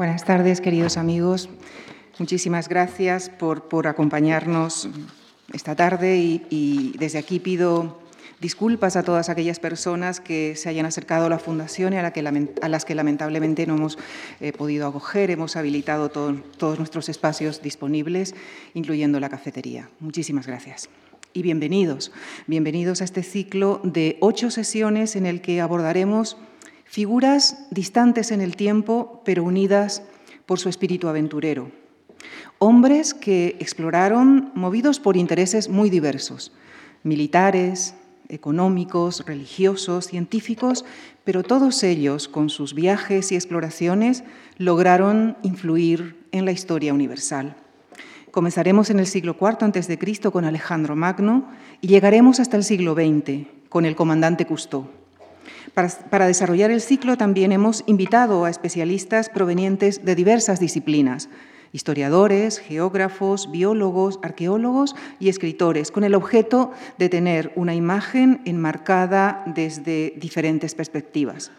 Buenas tardes, queridos amigos. Muchísimas gracias por, acompañarnos esta tarde y, desde aquí pido disculpas a todas aquellas personas que se hayan acercado a la Fundación y a, la que, a las que lamentablemente no hemos eh, podido acoger. Hemos habilitado todo, todos nuestros espacios disponibles, incluyendo la cafetería. Muchísimas gracias. Y bienvenidos, bienvenidos a este ciclo de ocho sesiones en el que abordaremos figuras distantes en el tiempo, pero unidas por su espíritu aventurero hombres que exploraron movidos por intereses muy diversos, militares, económicos, religiosos, científicos, pero todos ellos, con sus viajes y exploraciones, lograron influir en la historia universal. Comenzaremos en el siglo IV a.C. con Alejandro Magno y llegaremos hasta el siglo XX con el comandante Cousteau. Para, desarrollar el ciclo también hemos invitado a especialistas provenientes de diversas disciplinas, historiadores, geógrafos, biólogos, arqueólogos y escritores, con el objeto de tener una imagen enmarcada desde diferentes perspectivas.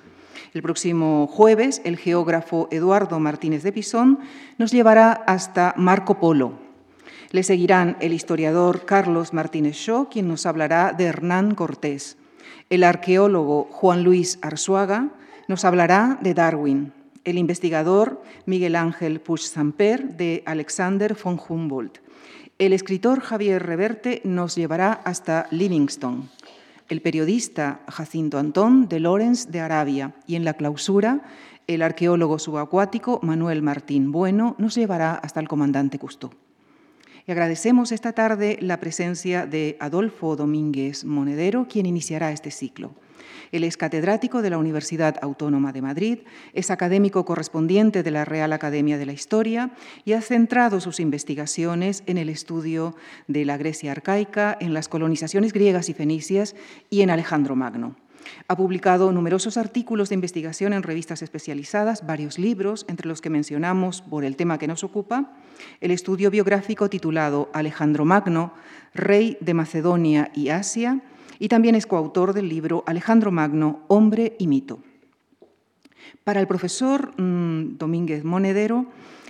El próximo jueves, el geógrafo Eduardo Martínez de Pisón nos llevará hasta Marco Polo. Le seguirán el historiador Carlos Martínez Shaw, quien nos hablará de Hernán Cortés. El arqueólogo Juan Luis Arzuaga nos hablará de Darwin el investigador Miguel Ángel Puig-Samper de Alexander von Humboldt. El escritor Javier Reverte nos llevará hasta Livingstone. El periodista Jacinto Antón de Lorenz de Arabia y en la clausura el arqueólogo subacuático Manuel Martín Bueno nos llevará hasta el comandante Cousteau. Agradecemos esta tarde la presencia de Adolfo Domínguez Monedero, quien iniciará este ciclo. Él es catedrático de la Universidad Autónoma de Madrid, es académico correspondiente de la Real Academia de la Historia y ha centrado sus investigaciones en el estudio de la Grecia arcaica, en las colonizaciones griegas y fenicias y en Alejandro Magno. Ha publicado numerosos artículos de investigación en revistas especializadas, varios libros, entre los que mencionamos, por el tema que nos ocupa, el estudio biográfico titulado Alejandro Magno, rey de Macedonia y Asia, y también es coautor del libro Alejandro Magno, Hombre y Mito. Para el profesor mmm, Domínguez Monedero,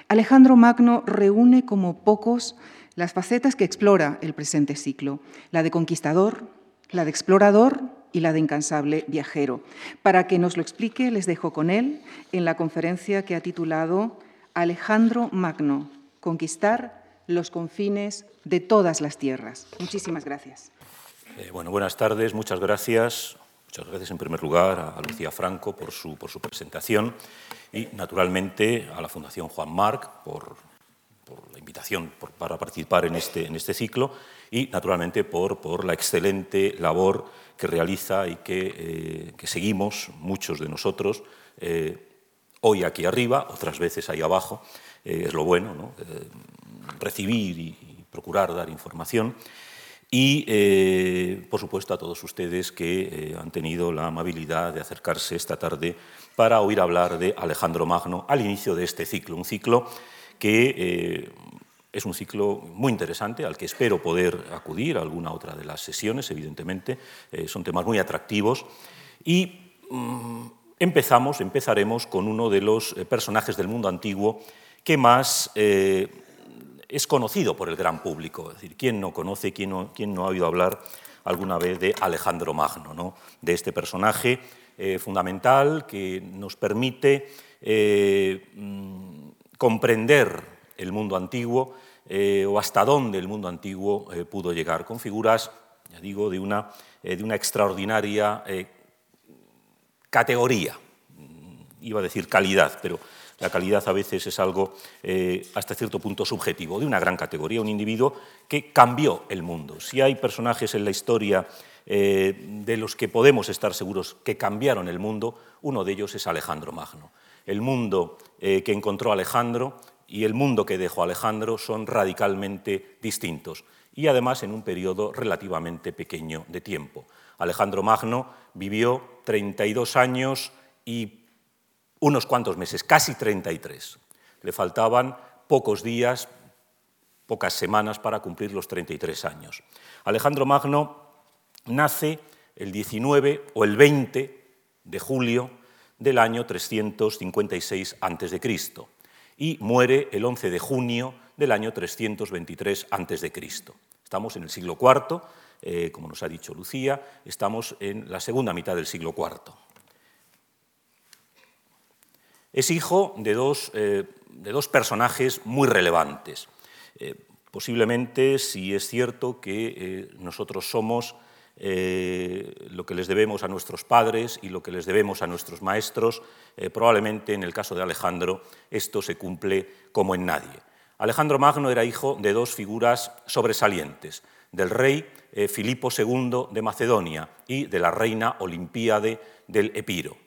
Alejandro Magno reúne como pocos las facetas que explora el presente ciclo, la de conquistador, la de explorador y la de incansable viajero. Para que nos lo explique, les dejo con él en la conferencia que ha titulado Alejandro Magno, conquistar los confines de todas las tierras. Muchísimas gracias. Eh, bueno, buenas tardes, muchas gracias. Muchas gracias en primer lugar a Lucía Franco por su, por su presentación y naturalmente a la Fundación Juan Marc por, por la invitación por, para participar en este, en este ciclo y naturalmente por, por la excelente labor que realiza y que, eh, que seguimos muchos de nosotros eh, hoy aquí arriba, otras veces ahí abajo. Eh, es lo bueno, ¿no? Eh, recibir y, y procurar dar información y, eh, por supuesto, a todos ustedes que eh, han tenido la amabilidad de acercarse esta tarde para oír hablar de Alejandro Magno al inicio de este ciclo, un ciclo que eh, es un ciclo muy interesante al que espero poder acudir a alguna otra de las sesiones, evidentemente, eh, son temas muy atractivos y mmm, empezamos, empezaremos con uno de los eh, personajes del mundo antiguo que más es conocido por el gran público. Es decir, ¿quién no conoce, quién no, quién no ha oído hablar alguna vez de Alejandro Magno, ¿no? de este personaje fundamental que nos permite mm, comprender el mundo antiguo eh, o hasta dónde el mundo antiguo eh, pudo llegar, con figuras, ya digo, de una, eh, de una extraordinaria categoría, iba a decir calidad, pero la calidad a veces es algo hasta cierto punto subjetivo, de una gran categoría, un individuo que cambió el mundo. Si hay personajes en la historia de los que podemos estar seguros que cambiaron el mundo, uno de ellos es Alejandro Magno. El mundo eh, que encontró Alejandro y el mundo que dejó Alejandro son radicalmente distintos y además en un periodo relativamente pequeño de tiempo. Alejandro Magno vivió 32 años y unos cuantos meses, casi 33. Le faltaban pocos días, pocas semanas para cumplir los 33 años. Alejandro Magno nace el 19 o el 20 de julio del año 356 a.C. y muere el 11 de junio del año 323 a.C. Estamos en el siglo IV, eh, como nos ha dicho Lucía, estamos en la segunda mitad del siglo IV. Es hijo de dos, eh, de dos personajes muy relevantes. Eh, posiblemente, si es cierto que nosotros somos lo que les debemos a nuestros padres y lo que les debemos a nuestros maestros, probablemente en el caso de Alejandro esto se cumple como en nadie. Alejandro Magno era hijo de dos figuras sobresalientes, del rey eh, Filipo II de Macedonia y de la reina Olimpíade del Epiro.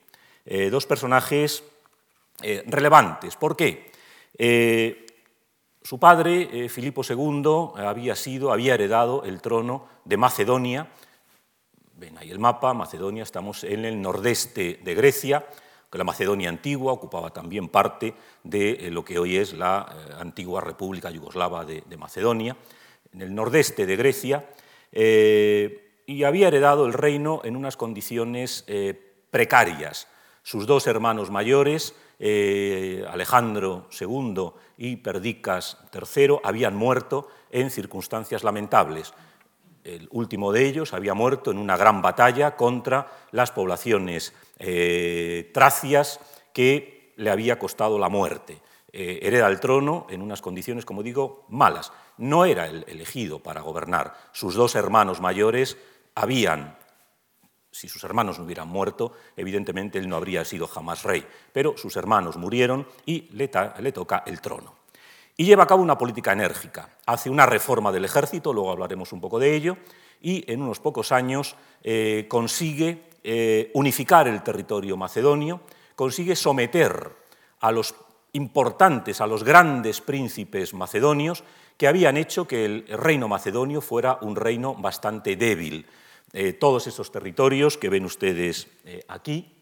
Eh, dos personajes eh, relevantes. ¿Por qué? su padre, Filipo II, había sido, había heredado el trono de Macedonia. Ven ahí el mapa, Macedonia, estamos en el nordeste de Grecia, que la Macedonia antigua ocupaba también parte de lo que hoy es la antigua República Yugoslava de Macedonia en el nordeste de Grecia, eh, y había heredado el reino en unas condiciones eh, precarias. Sus dos hermanos mayores, eh, Alejandro II y Perdicas III, habían muerto en circunstancias lamentables. El último de ellos había muerto en una gran batalla contra las poblaciones tracias que le había costado la muerte. hereda el trono en unas condiciones, como digo, malas no era el elegido para gobernar. Sus dos hermanos mayores habían, si sus hermanos no hubieran muerto, evidentemente él no habría sido jamás rey, pero sus hermanos murieron y le, toca el trono. Y lleva a cabo una política enérgica. Hace una reforma del ejército, luego hablaremos un poco de ello, y en unos pocos años eh, consigue eh, unificar el territorio macedonio, consigue someter a los importantes, a los grandes príncipes macedonios, que habían hecho que el reino macedonio fuera un reino bastante débil. Eh, todos esos territorios que ven ustedes aquí,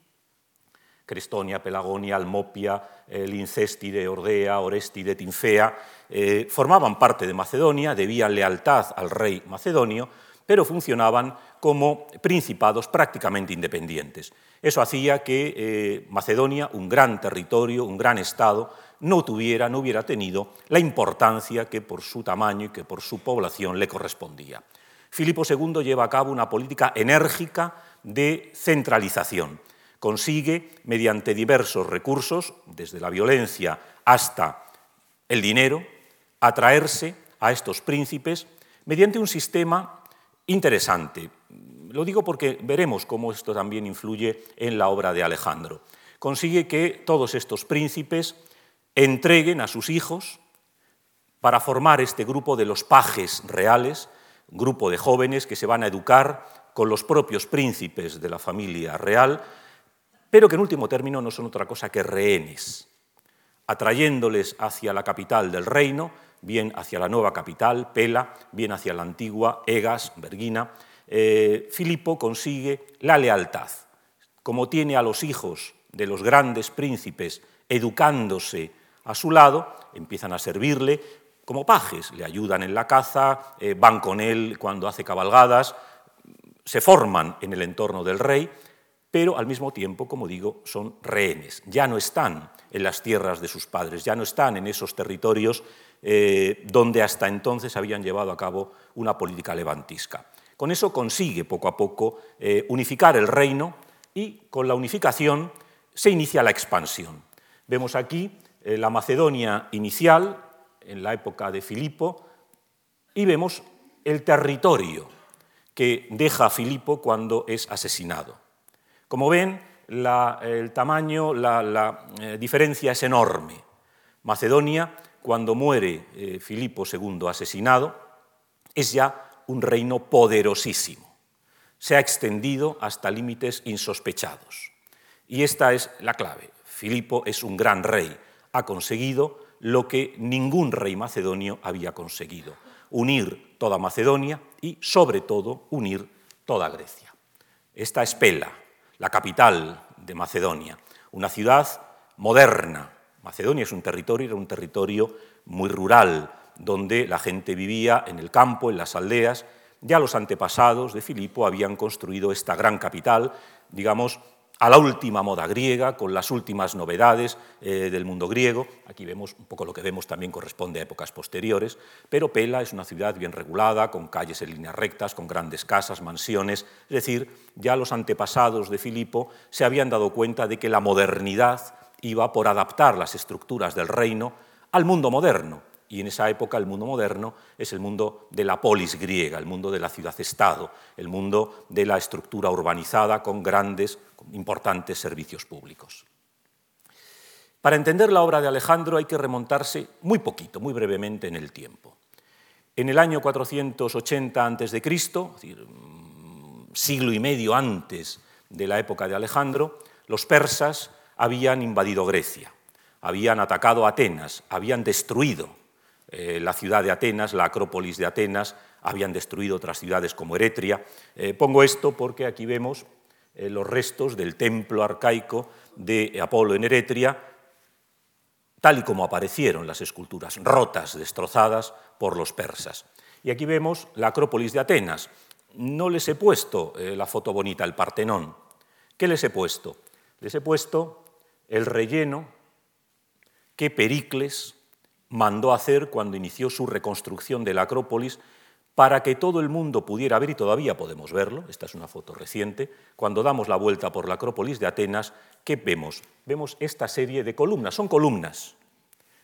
Crestonia, Pelagonia, Almopia, el Incéstide, Ordea, Orestide, Tinfea, eh, formaban parte de Macedonia, debían lealtad al rey macedonio, pero funcionaban como principados prácticamente independientes. Eso hacía que Macedonia, un gran territorio, un gran estado, no tuviera, no hubiera tenido la importancia que por su tamaño y que por su población le correspondía. Filipo II lleva a cabo una política enérgica de centralización. Consigue, mediante diversos recursos, desde la violencia hasta el dinero, atraerse a estos príncipes mediante un sistema interesante. Lo digo porque veremos cómo esto también influye en la obra de Alejandro. Consigue que todos estos príncipes entreguen a sus hijos para formar este grupo de los pajes reales, grupo de jóvenes que se van a educar con los propios príncipes de la familia real, pero que en último término no son otra cosa que rehenes, atrayéndoles hacia la capital del reino, bien hacia la nueva capital, Pela, bien hacia la antigua, Egas, Bergina. Eh, Filipo consigue la lealtad. Como tiene a los hijos de los grandes príncipes educándose a su lado, empiezan a servirle como pajes, le ayudan en la caza, eh, van con él cuando hace cabalgadas, se forman en el entorno del rey, pero al mismo tiempo, como digo, son rehenes. Ya no están en las tierras de sus padres, ya no están en esos territorios eh, donde hasta entonces habían llevado a cabo una política levantisca. Con eso consigue poco a poco eh, unificar el reino y con la unificación se inicia la expansión. Vemos aquí eh, la Macedonia inicial, en la época de Filipo, y vemos el territorio que deja Filipo cuando es asesinado. Como ven, el tamaño, la, eh, diferencia es enorme. Macedonia, cuando muere eh, Filipo II asesinado, es ya un reino poderosísimo. Se ha extendido hasta límites insospechados. Y esta es la clave. Filipo es un gran rey, ha conseguido lo que ningún rey macedonio había conseguido, unir toda Macedonia y, sobre todo, unir toda Grecia. Esta es Pela, la capital de Macedonia, una ciudad moderna. Macedonia es un territorio, era un territorio muy rural, donde la gente vivía en el campo, en las aldeas. Ya los antepasados de Filipo habían construido esta gran capital, digamos, a la última moda griega, con las últimas novedades eh, del mundo griego. Aquí vemos un poco lo que vemos también corresponde a épocas posteriores, pero Pela es una ciudad bien regulada, con calles en líneas rectas, con grandes casas, mansiones. Es decir, ya los antepasados de Filipo se habían dado cuenta de que la modernidad iba por adaptar las estructuras del reino al mundo moderno, y en esa época el mundo moderno es el mundo de la polis griega, el mundo de la ciudad-estado, el mundo de la estructura urbanizada con grandes, importantes servicios públicos. Para entender la obra de Alejandro hay que remontarse muy poquito, muy brevemente en el tiempo. En el año 480 a.C., decir, siglo y medio antes de la época de Alejandro, los persas habían invadido Grecia, habían atacado Atenas, habían destruido eh, la ciudad de Atenas, la Acrópolis de Atenas, habían destruido otras ciudades como Eretria. Eh, pongo esto porque aquí vemos eh, los restos del templo arcaico de Apolo en Eretria, tal y como aparecieron las esculturas, rotas, destrozadas por los persas. Y aquí vemos la Acrópolis de Atenas. No les he puesto la foto bonita, el Partenón. ¿Qué les he puesto? Les he puesto el relleno que Pericles mandó hacer cuando inició su reconstrucción de la Acrópolis para que todo el mundo pudiera ver, y todavía podemos verlo, esta es una foto reciente, cuando damos la vuelta por la Acrópolis de Atenas, ¿qué vemos? Vemos esta serie de columnas, son columnas,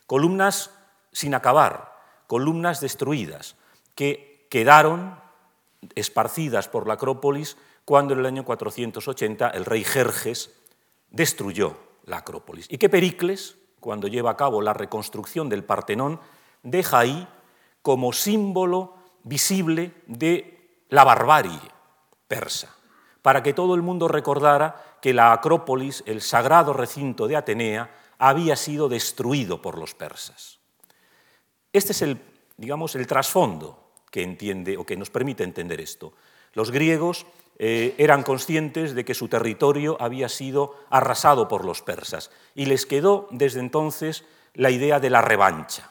columnas sin acabar, columnas destruidas, que quedaron esparcidas por la Acrópolis cuando en el año 480 el rey Jerjes destruyó la Acrópolis. Y que Pericles, cuando lleva a cabo la reconstrucción del Partenón, deja ahí como símbolo visible de la barbarie persa, para que todo el mundo recordara que la Acrópolis, el sagrado recinto de Atenea, había sido destruido por los persas. Este es el, digamos, el trasfondo que entiende o que nos permite entender esto. Los griegos eh, eran conscientes de que su territorio había sido arrasado por los persas y les quedó desde entonces la idea de la revancha.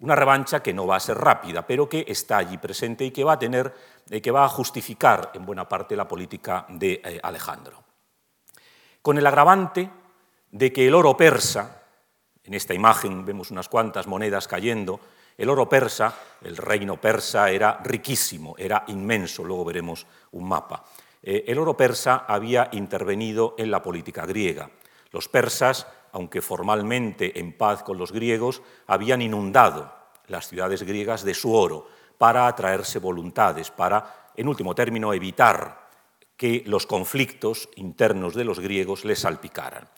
Una revancha que no va a ser rápida, pero que está allí presente y que va a tener, eh, que va a justificar en buena parte la política de eh, Alejandro. Con el agravante de que el oro persa, en esta imagen vemos unas cuantas monedas cayendo, el oro persa, el reino persa, era riquísimo, era inmenso, luego veremos un mapa. Eh, el oro persa había intervenido en la política griega. Los persas, aunque formalmente en paz con los griegos, habían inundado las ciudades griegas de su oro para atraerse voluntades, para, en último término, evitar que los conflictos internos de los griegos les salpicaran.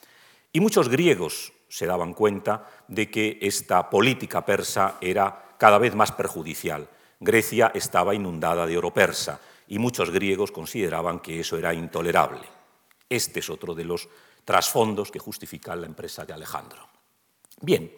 Y muchos griegos se daban cuenta de que esta política persa era cada vez más perjudicial. Grecia estaba inundada de oro persa y muchos griegos consideraban que eso era intolerable. Este es otro de los trasfondos que justifican la empresa de Alejandro. Bien,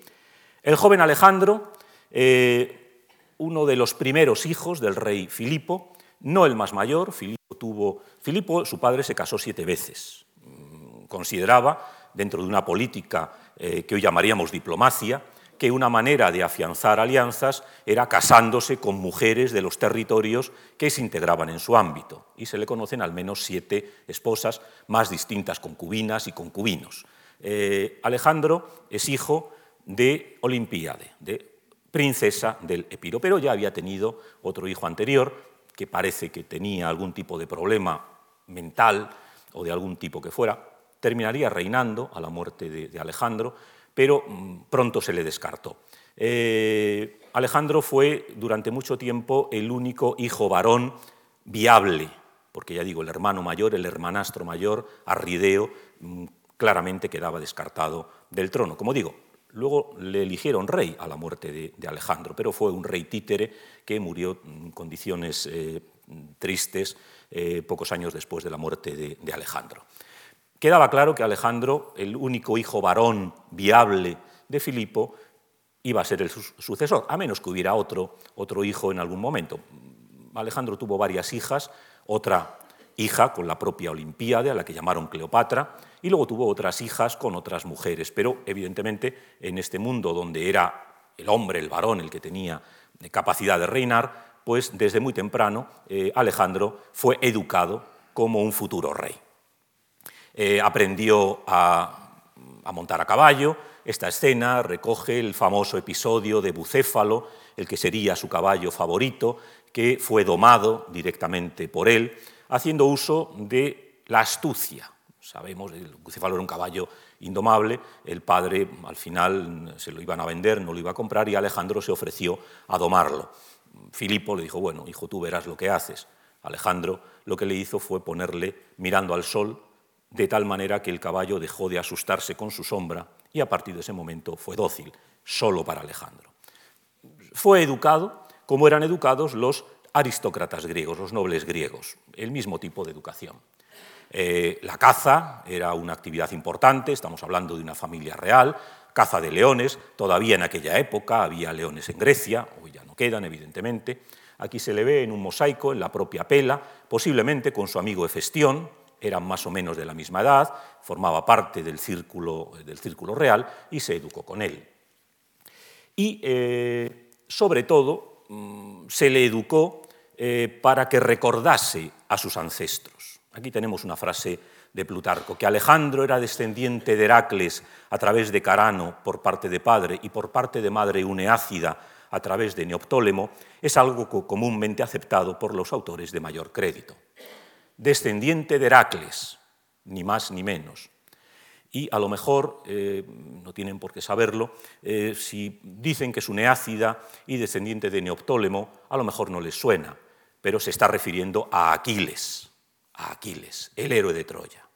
el joven Alejandro, eh, uno de los primeros hijos del rey Filipo, no el más mayor, Filipo tuvo, Filipo, su padre se casó siete veces. Mm, consideraba, dentro de una política eh, que hoy llamaríamos diplomacia, que una manera de afianzar alianzas era casándose con mujeres de los territorios que se integraban en su ámbito. Y se le conocen al menos siete esposas, más distintas concubinas y concubinos. Eh, Alejandro es hijo de Olimpíade, de princesa del Epiro, pero ya había tenido otro hijo anterior que parece que tenía algún tipo de problema mental o de algún tipo que fuera, terminaría reinando a la muerte de, Alejandro, pero mm, pronto se le descartó. Eh, Alejandro fue durante mucho tiempo el único hijo varón viable, porque ya digo, el hermano mayor, el hermanastro mayor, Arrideo, mm, claramente quedaba descartado del trono. Como digo, luego le eligieron rey a la muerte de, Alejandro, pero fue un rey títere que murió en condiciones eh, tristes eh, pocos años después de la muerte de Alejandro. Quedaba claro que Alejandro, el único hijo varón viable de Filipo, iba a ser el sucesor, a menos que hubiera otro, otro hijo en algún momento. Alejandro tuvo varias hijas, otra hija con la propia Olimpíade, a la que llamaron Cleopatra, y luego tuvo otras hijas con otras mujeres, pero evidentemente en este mundo donde era el hombre, el varón, el que tenía capacidad de reinar, pues desde muy temprano eh, Alejandro fue educado como un futuro rey. Eh, aprendió a, montar a caballo. Esta escena recoge el famoso episodio de Bucéfalo, el que sería su caballo favorito, que fue domado directamente por él, haciendo uso de la astucia. Sabemos, el Bucéfalo era un caballo indomable, el padre al final se lo iban a vender, no lo iba a comprar y Alejandro se ofreció a domarlo. Filipo le dijo, bueno, hijo, tú verás lo que haces. Alejandro lo que le hizo fue ponerle mirando al sol, de tal manera que el caballo dejó de asustarse con su sombra y a partir de ese momento fue dócil, solo para Alejandro. Fue educado como eran educados los aristócratas griegos, los nobles griegos, el mismo tipo de educación. Eh, la caza era una actividad importante, estamos hablando de una familia real, caza de leones, todavía en aquella época había leones en Grecia, hoy ya no quedan, evidentemente. Aquí se le ve en un mosaico, en la propia Pela, posiblemente con su amigo Hefestión, eran más o menos de la misma edad, formaba parte del círculo, del círculo real y se educó con él. Y, eh, sobre todo, mm, se le educó eh, para que recordase a sus ancestros. Aquí tenemos una frase de Plutarco, que Alejandro era descendiente de Heracles a través de Carano por parte de padre y por parte de madre Uneácida a través de Neoptólemo, es algo comúnmente aceptado por los autores de mayor crédito. Descendiente de Heracles, ni más ni menos. Y a lo mejor, eh, no tienen por qué saberlo, eh, si dicen que es Uneácida y descendiente de Neoptólemo, a lo mejor no les suena, pero se está refiriendo a Aquiles, a Aquiles, el héroe de Troya.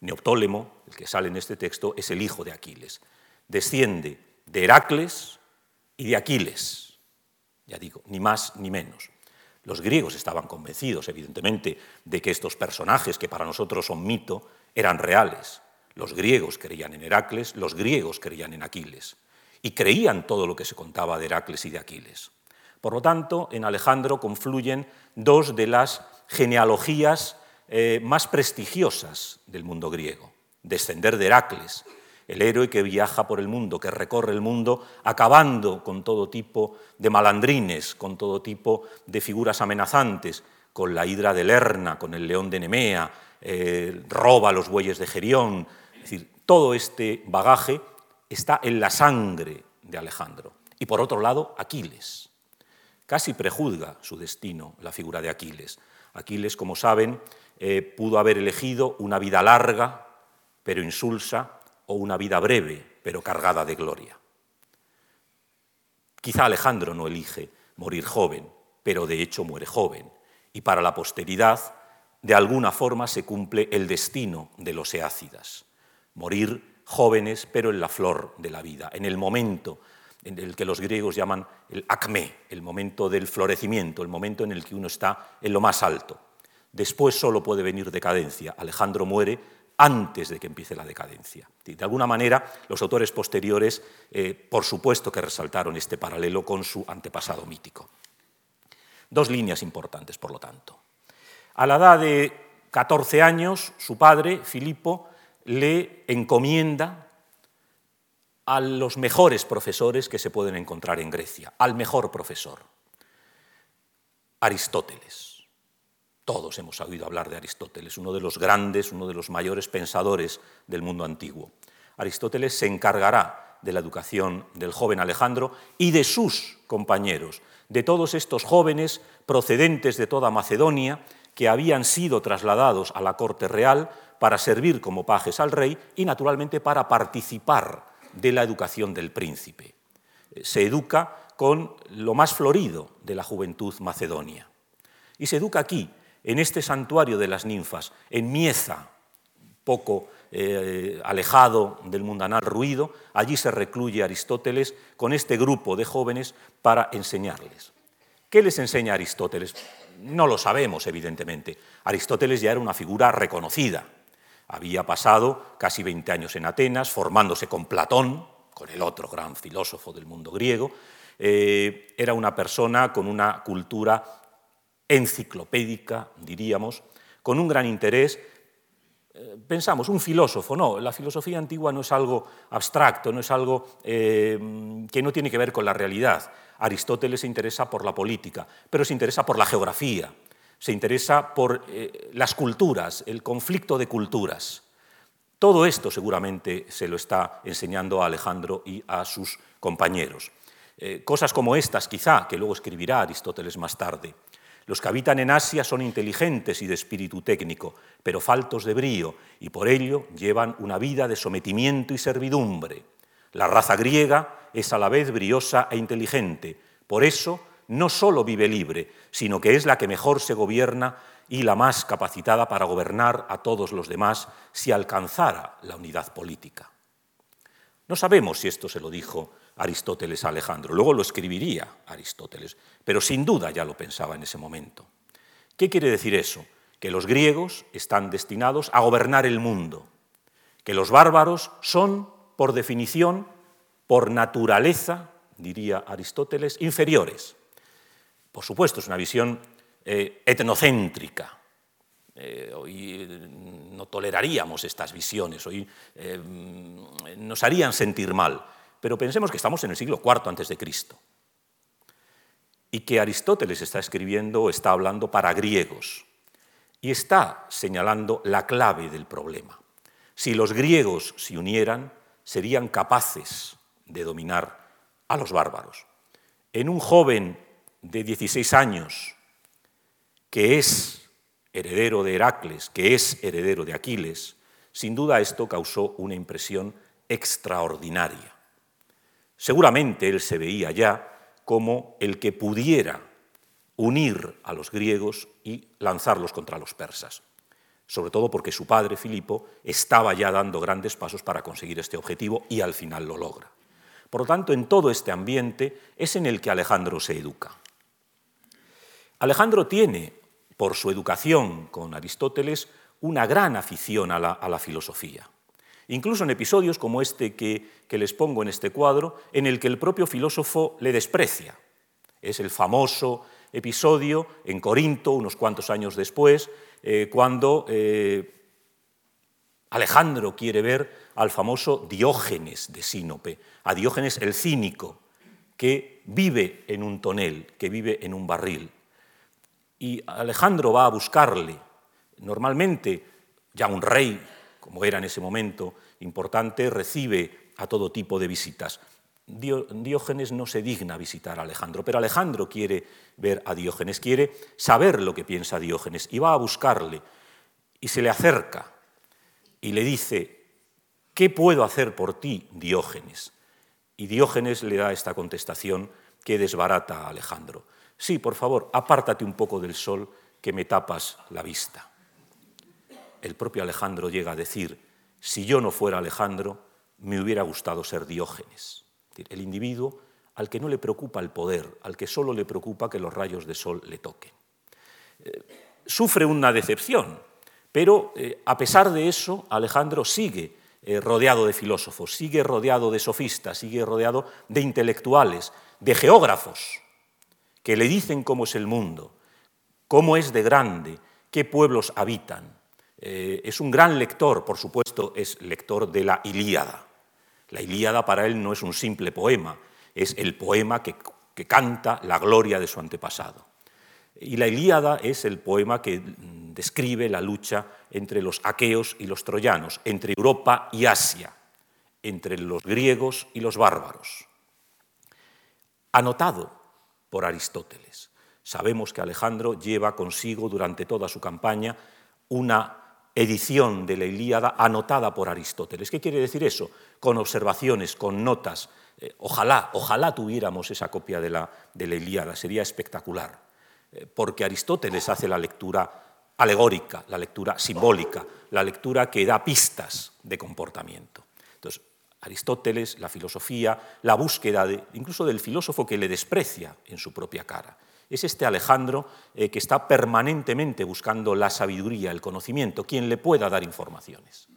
Neoptólemo, el que sale en este texto, es el hijo de Aquiles. Desciende de Heracles, y de Aquiles. Ya digo, ni más ni menos. Los griegos estaban convencidos, evidentemente, de que estos personajes, que para nosotros son mito, eran reales. Los griegos creían en Heracles, los griegos creían en Aquiles. Y creían todo lo que se contaba de Heracles y de Aquiles. Por lo tanto, en Alejandro confluyen dos de las genealogías eh, más prestigiosas del mundo griego. Descender de Heracles, el héroe que viaja por el mundo, que recorre el mundo, acabando con todo tipo de malandrines, con todo tipo de figuras amenazantes, con la hidra de Lerna, con el león de Nemea, eh, roba los bueyes de Gerión. Es decir, todo este bagaje está en la sangre de Alejandro. Y por otro lado, Aquiles. Casi prejuzga su destino la figura de Aquiles. Aquiles, como saben, eh, pudo haber elegido una vida larga, pero insulsa, o una vida breve, pero cargada de gloria. Quizá Alejandro no elige morir joven, pero de hecho muere joven, y para la posteridad, de alguna forma se cumple el destino de los eácidas, morir jóvenes, pero en la flor de la vida, en el momento en el que los griegos llaman el acme, el momento del florecimiento, el momento en el que uno está en lo más alto. Después solo puede venir decadencia. Alejandro muere antes de que empiece la decadencia. De alguna manera, los autores posteriores, eh, por supuesto que resaltaron este paralelo con su antepasado mítico. Dos líneas importantes, por lo tanto. A la edad de 14 años, su padre, Filipo, le encomienda a los mejores profesores que se pueden encontrar en Grecia, al mejor profesor, Aristóteles. Todos hemos oído hablar de Aristóteles, uno de los grandes, uno de los mayores pensadores del mundo antiguo. Aristóteles se encargará de la educación del joven Alejandro y de sus compañeros, de todos estos jóvenes procedentes de toda Macedonia que habían sido trasladados a la corte real para servir como pajes al rey y naturalmente para participar de la educación del príncipe. Se educa con lo más florido de la juventud macedonia. Y se educa aquí, en este santuario de las ninfas, en Mieza, poco eh, alejado del mundanal ruido, allí se recluye Aristóteles con este grupo de jóvenes para enseñarles. ¿Qué les enseña Aristóteles? No lo sabemos, evidentemente. Aristóteles ya era una figura reconocida. Había pasado casi 20 años en Atenas, formándose con Platón, con el otro gran filósofo del mundo griego. Eh, era una persona con una cultura enciclopédica, diríamos, con un gran interés. Eh, pensamos, un filósofo, no, la filosofía antigua no es algo abstracto, no es algo eh, que no tiene que ver con la realidad. Aristóteles se interesa por la política, pero se interesa por la geografía, se interesa por eh, las culturas, el conflicto de culturas. Todo esto seguramente se lo está enseñando a Alejandro y a sus compañeros. Cosas como estas, quizá, que luego escribirá Aristóteles más tarde. Los que habitan en Asia son inteligentes y de espíritu técnico, pero faltos de brío, y por ello llevan una vida de sometimiento y servidumbre. La raza griega es a la vez briosa e inteligente, por eso no solo vive libre, sino que es la que mejor se gobierna y la más capacitada para gobernar a todos los demás si alcanzara la unidad política. No sabemos si esto se lo dijo Aristóteles Alejandro, luego lo escribiría Aristóteles, pero sin duda ya lo pensaba en ese momento. ¿Qué quiere decir eso? Que los griegos están destinados a gobernar el mundo, que los bárbaros son, por definición, por naturaleza, diría Aristóteles, inferiores. Por supuesto, es una visión eh, etnocéntrica. Eh, hoy eh, no toleraríamos estas visiones, hoy nos harían sentir mal, pero pensemos que estamos en el siglo IV antes de Cristo y que Aristóteles está escribiendo o está hablando para griegos y está señalando la clave del problema. Si los griegos se unieran, serían capaces de dominar a los bárbaros. En un joven de 16 años que es heredero de Heracles, que es heredero de Aquiles, sin duda esto causó una impresión extraordinaria. Seguramente él se veía ya como el que pudiera unir a los griegos y lanzarlos contra los persas, sobre todo porque su padre, Filipo, estaba ya dando grandes pasos para conseguir este objetivo y al final lo logra. Por lo tanto, en todo este ambiente es en el que Alejandro se educa. Alejandro tiene por su educación con Aristóteles, una gran afición a la, filosofía. Incluso en episodios como este que, les pongo en este cuadro, en el que el propio filósofo le desprecia. Es el famoso episodio en Corinto, unos cuantos años después, eh, cuando eh, Alejandro quiere ver al famoso Diógenes de Sinope, a Diógenes el cínico, que vive en un tonel, que vive en un barril y Alejandro va a buscarle. Normalmente, ya un rey, como era en ese momento importante, recibe a todo tipo de visitas. Diógenes no se digna visitar a Alejandro, pero Alejandro quiere ver a Diógenes, quiere saber lo que piensa Diógenes y va a buscarle y se le acerca y le dice, ¿qué puedo hacer por ti, Diógenes? Y Diógenes le da esta contestación que desbarata a Alejandro. Sí, por favor, apártate un poco del sol que me tapas la vista. El propio Alejandro llega a decir, si yo no fuera Alejandro, me hubiera gustado ser Diógenes. El individuo al que no le preocupa el poder, al que solo le preocupa que los rayos de sol le toquen. Eh, sufre una decepción, pero eh, a pesar de eso, Alejandro sigue eh, rodeado de filósofos, sigue rodeado de sofistas, sigue rodeado de intelectuales, de geógrafos que le dicen cómo es el mundo, cómo es de grande, qué pueblos habitan. Eh, es un gran lector, por supuesto, es lector de la Ilíada. La Ilíada para él no es un simple poema, es el poema que, que canta la gloria de su antepasado. Y la Ilíada es el poema que describe la lucha entre los aqueos y los troyanos, entre Europa y Asia, entre los griegos y los bárbaros. Anotado por Aristóteles. Sabemos que Alejandro lleva consigo durante toda su campaña una edición de la Ilíada anotada por Aristóteles. ¿Qué quiere decir eso? Con observaciones, con notas. Eh, ojalá, ojalá tuviéramos esa copia de la, de la Ilíada, sería espectacular, eh, porque Aristóteles hace la lectura alegórica, la lectura simbólica, la lectura que da pistas de comportamiento. Entonces, Aristóteles, la filosofía, la búsqueda incluso del filósofo que le desprecia en su propia cara. Es este Alejandro eh, que está permanentemente buscando la sabiduría, el conocimiento, quien le pueda dar informaciones.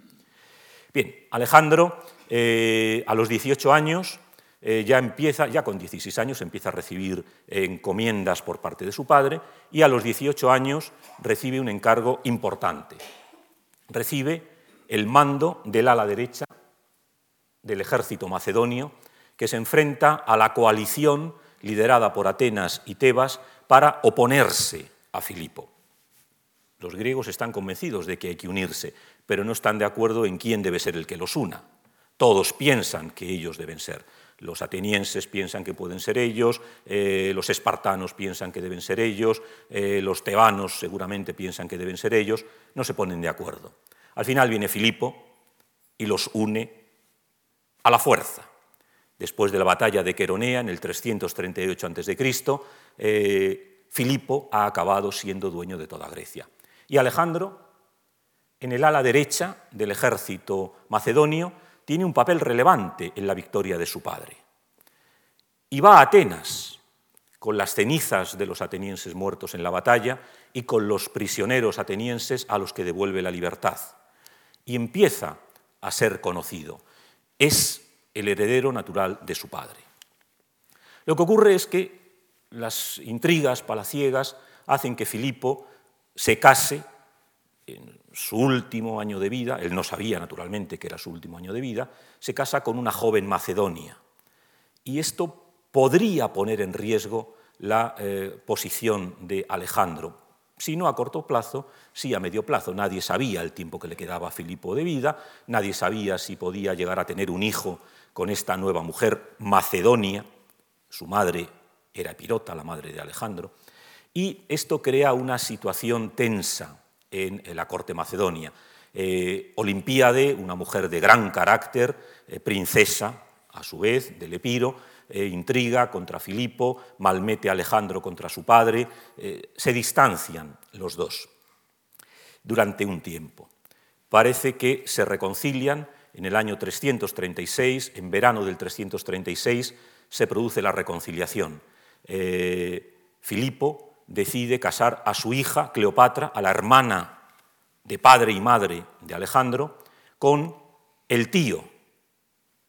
Bien, Alejandro eh, a los 18 años eh, ya empieza, ya con 16 años empieza a recibir encomiendas por parte de su padre y a los 18 años recibe un encargo importante. Recibe el mando del ala derecha del ejército macedonio que se enfrenta a la coalición liderada por Atenas y Tebas para oponerse a Filipo. Los griegos están convencidos de que hay que unirse, pero no están de acuerdo en quién debe ser el que los una. Todos piensan que ellos deben ser. Los atenienses piensan que pueden ser ellos, eh, los espartanos piensan que deben ser ellos, eh, los tebanos seguramente piensan que deben ser ellos, no se ponen de acuerdo. Al final viene Filipo y los une a la fuerza. Después de la batalla de Queronea en el 338 a.C., eh, Filipo ha acabado siendo dueño de toda Grecia. Y Alejandro, en el ala derecha del ejército macedonio, tiene un papel relevante en la victoria de su padre. Y va a Atenas con las cenizas de los atenienses muertos en la batalla y con los prisioneros atenienses a los que devuelve la libertad. Y empieza a ser conocido. Es el heredero natural de su padre. Lo que ocurre es que las intrigas palaciegas hacen que Filipo se case en su último año de vida, él no sabía naturalmente que era su último año de vida, se casa con una joven macedonia. Y esto podría poner en riesgo la eh, posición de Alejandro, si no a corto plazo, sí a medio plazo. Nadie sabía el tiempo que le quedaba a Filipo de vida, nadie sabía si podía llegar a tener un hijo con esta nueva mujer, Macedonia, su madre era Epirota, la madre de Alejandro, y esto crea una situación tensa en la corte macedonia. Eh, una mujer de gran carácter, eh, princesa, a su vez, del Epiro, eh, intriga contra Filipo, malmete Alejandro contra su padre, se distancian los dos durante un tiempo. Parece que se reconcilian en el año 336, en verano del 336, se produce la reconciliación. Filipo decide casar a su hija, Cleopatra, a la hermana de padre y madre de Alejandro, con el tío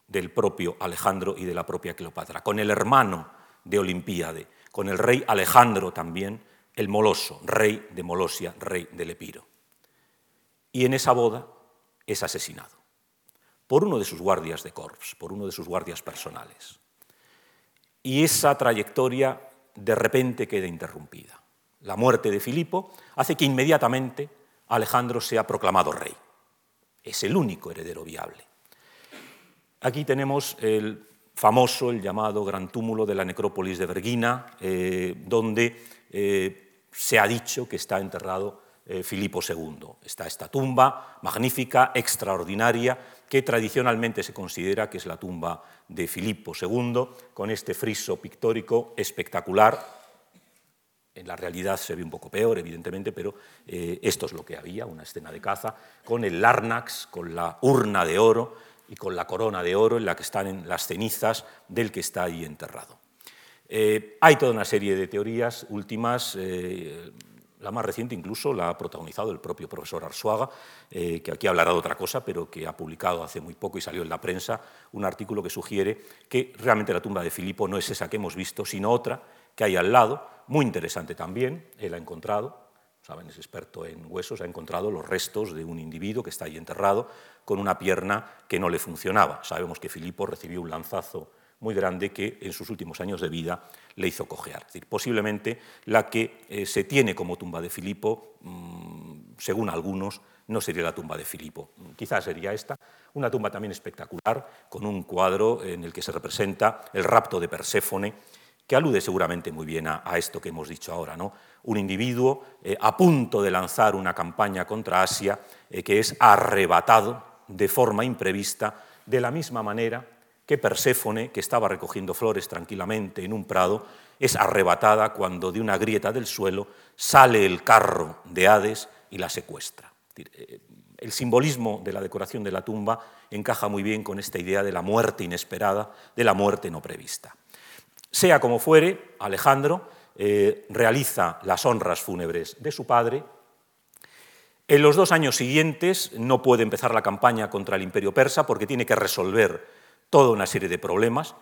del propio Alejandro y de la propia Cleopatra, con el hermano de Olimpíade, con el rey Alejandro también, el Moloso, rey de Molosia, rey del Epiro. Y en esa boda es asesinado por uno de sus guardias de corps, por uno de sus guardias personales. Y esa trayectoria de repente queda interrumpida. La muerte de Filipo hace que inmediatamente Alejandro sea proclamado rey. Es el único heredero viable. Aquí tenemos el famoso, el llamado gran túmulo de la necrópolis de Vergina, eh, donde eh, se ha dicho que está enterrado eh, Filipo II. Está esta tumba magnífica, extraordinaria, que tradicionalmente se considera que es la tumba de Filipo II, con este friso pictórico espectacular. En la realidad se ve un poco peor, evidentemente, pero eh, esto es lo que había, una escena de caza, con el larnax, con la urna de oro y con la corona de oro en la que están en las cenizas del que está ahí enterrado. Eh, hay toda una serie de teorías últimas, la más reciente incluso la ha protagonizado el propio profesor Arsuaga, eh, que aquí hablará de otra cosa, pero que ha publicado hace muy poco y salió en la prensa un artículo que sugiere que realmente la tumba de Filipo no es esa que hemos visto, sino otra que hay al lado, muy interesante también, él ha encontrado, saben, es experto en huesos, ha encontrado los restos de un individuo que está ahí enterrado con una pierna que no le funcionaba. Sabemos que Filipo recibió un lanzazo muy grande que en sus últimos años de vida le hizo cojear. Es decir, posiblemente la que eh, se tiene como tumba de Filipo, mm, según algunos, no sería la tumba de Filipo. Quizás sería esta, una tumba también espectacular, con un cuadro en el que se representa el rapto de Perséfone, que alude seguramente muy bien a, esto que hemos dicho ahora, ¿no? Un individuo eh, a punto de lanzar una campaña contra Asia eh, que es arrebatado de forma imprevista, de la misma manera que Perséfone, que estaba recogiendo flores tranquilamente en un prado, es arrebatada cuando de una grieta del suelo sale el carro de Hades y la secuestra. Eh, el simbolismo de la decoración de la tumba encaja muy bien con esta idea de la muerte inesperada, de la muerte no prevista. Sea como fuere, Alejandro eh, realiza las honras fúnebres de su padre. En los dos años siguientes no puede empezar la campaña contra el imperio persa porque tiene que resolver toda una serie de problemas.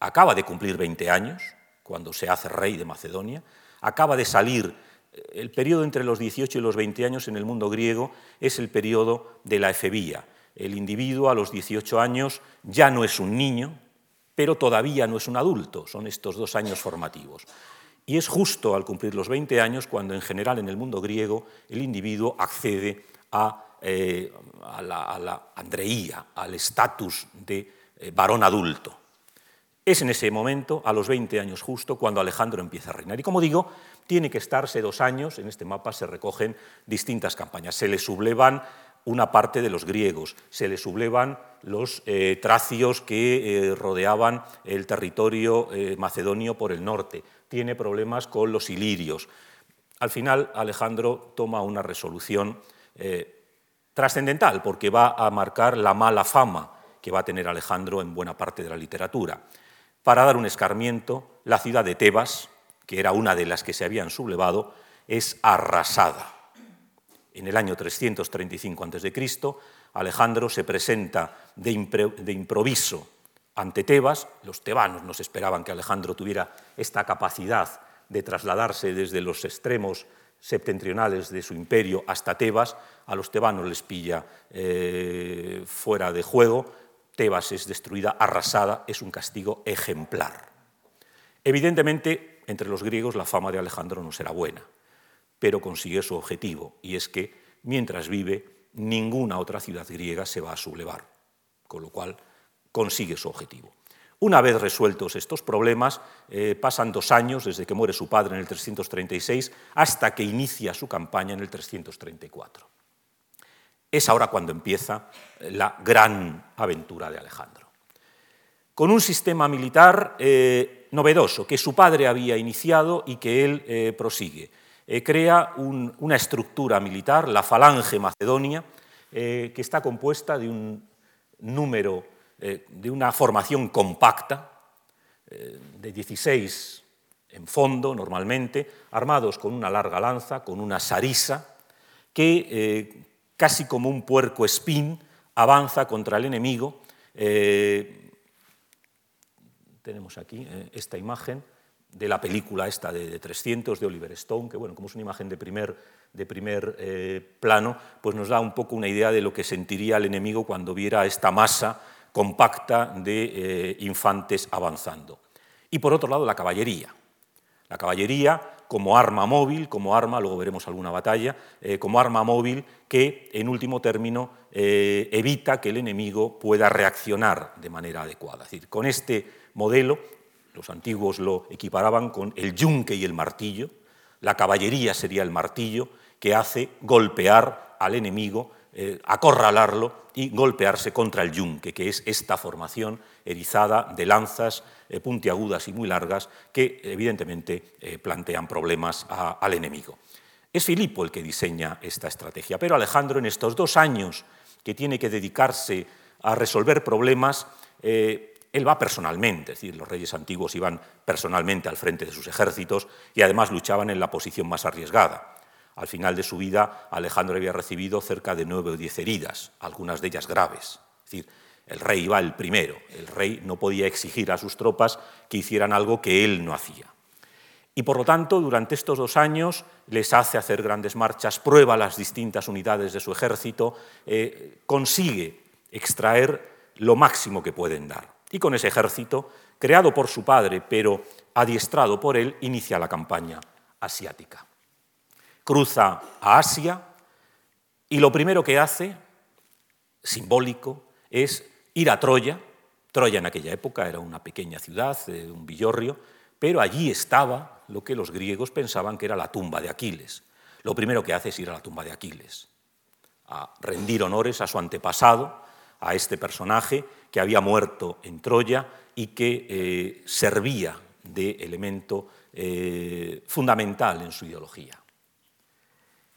Acaba de cumplir 20 años, cuando se hace rey de Macedonia. Acaba de salir. Eh, el periodo entre los 18 y los 20 años en el mundo griego es el periodo de la efebía. El individuo a los 18 años ya no es un niño, pero todavía no es un adulto. Son estos dos años formativos. Y es justo al cumplir los 20 años cuando en general en el mundo griego el individuo accede a, eh, la, andreía, al estatus de eh, varón adulto. Es en ese momento, a los 20 años justo, cuando Alejandro empieza a reinar. Y como digo, tiene que estarse dos años, en este mapa se recogen distintas campañas. Se le sublevan una parte de los griegos, se le sublevan los eh, tracios que rodeaban el territorio macedonio por el norte, tiene problemas con los ilirios. Al final, Alejandro toma una resolución trascendental porque va a marcar la mala fama que va a tener Alejandro en buena parte de la literatura. Para dar un escarmiento, la ciudad de Tebas, que era una de las que se habían sublevado, es arrasada. En el año 335 a.C., Alejandro se presenta de, improviso ante Tebas. Los tebanos no se esperaban que Alejandro tuviera esta capacidad de trasladarse desde los extremos septentrionales de su imperio hasta Tebas. A los tebanos les pilla eh, fuera de juego. Tebas es destruida, arrasada, es un castigo ejemplar. Evidentemente, entre los griegos la fama de Alejandro no será buena, pero consigue su objetivo, y es que mientras vive, ninguna otra ciudad griega se va a sublevar, con lo cual consigue su objetivo. Una vez resueltos estos problemas, eh, pasan dos años desde que muere su padre en el 336 hasta que inicia su campaña en el 334. Es ahora cuando empieza la gran aventura de Alejandro. Con un sistema militar eh, novedoso que su padre había iniciado y que él eh, prosigue. Crea una estructura militar, la Falange Macedonia, que está compuesta de un número, de una formación compacta, de 16 en fondo normalmente, armados con una larga lanza, con una sarisa, que casi como un puerco espín avanza contra el enemigo, tenemos aquí eh, esta imagen de la película esta de, 300 de Oliver Stone, que bueno, como es una imagen de primer, de primer eh, plano, pues nos da un poco una idea de lo que sentiría el enemigo cuando viera esta masa compacta de eh, infantes avanzando. Y por otro lado, la caballería. La caballería como arma móvil, como arma, luego veremos alguna batalla, como arma móvil que en último término evita que el enemigo pueda reaccionar de manera adecuada. Decir, con este modelo, los antiguos lo equiparaban con el yunque y el martillo, la caballería sería el martillo que hace golpear al enemigo, eh, acorralarlo y golpearse contra el yunque, que es esta formación erizada de lanzas eh, puntiagudas y muy largas que evidentemente eh, plantean problemas al enemigo. Es Filipo el que diseña esta estrategia, pero Alejandro en estos dos años que tiene que dedicarse a resolver problemas, él va personalmente, es decir, los reyes antiguos iban personalmente al frente de sus ejércitos y además luchaban en la posición más arriesgada. Al final de su vida, Alejandro había recibido cerca de nueve o diez heridas, algunas de ellas graves. Es decir, el rey iba el primero, el rey no podía exigir a sus tropas que hicieran algo que él no hacía. Y por lo tanto, durante estos dos años les hace hacer grandes marchas, prueba las distintas unidades de su ejército, eh, consigue extraer lo máximo que pueden dar y con ese ejército, creado por su padre pero adiestrado por él, inicia la campaña asiática. Cruza a Asia y lo primero que hace, simbólico, es ir a Troya. Troya en aquella época era una pequeña ciudad, eh, un villorrio, pero allí estaba lo que los griegos pensaban que era la tumba de Aquiles. Lo primero que hace es ir a la tumba de Aquiles, a rendir honores a su antepasado, a este personaje que había muerto en Troya y que eh, servía de elemento eh, fundamental en su ideología.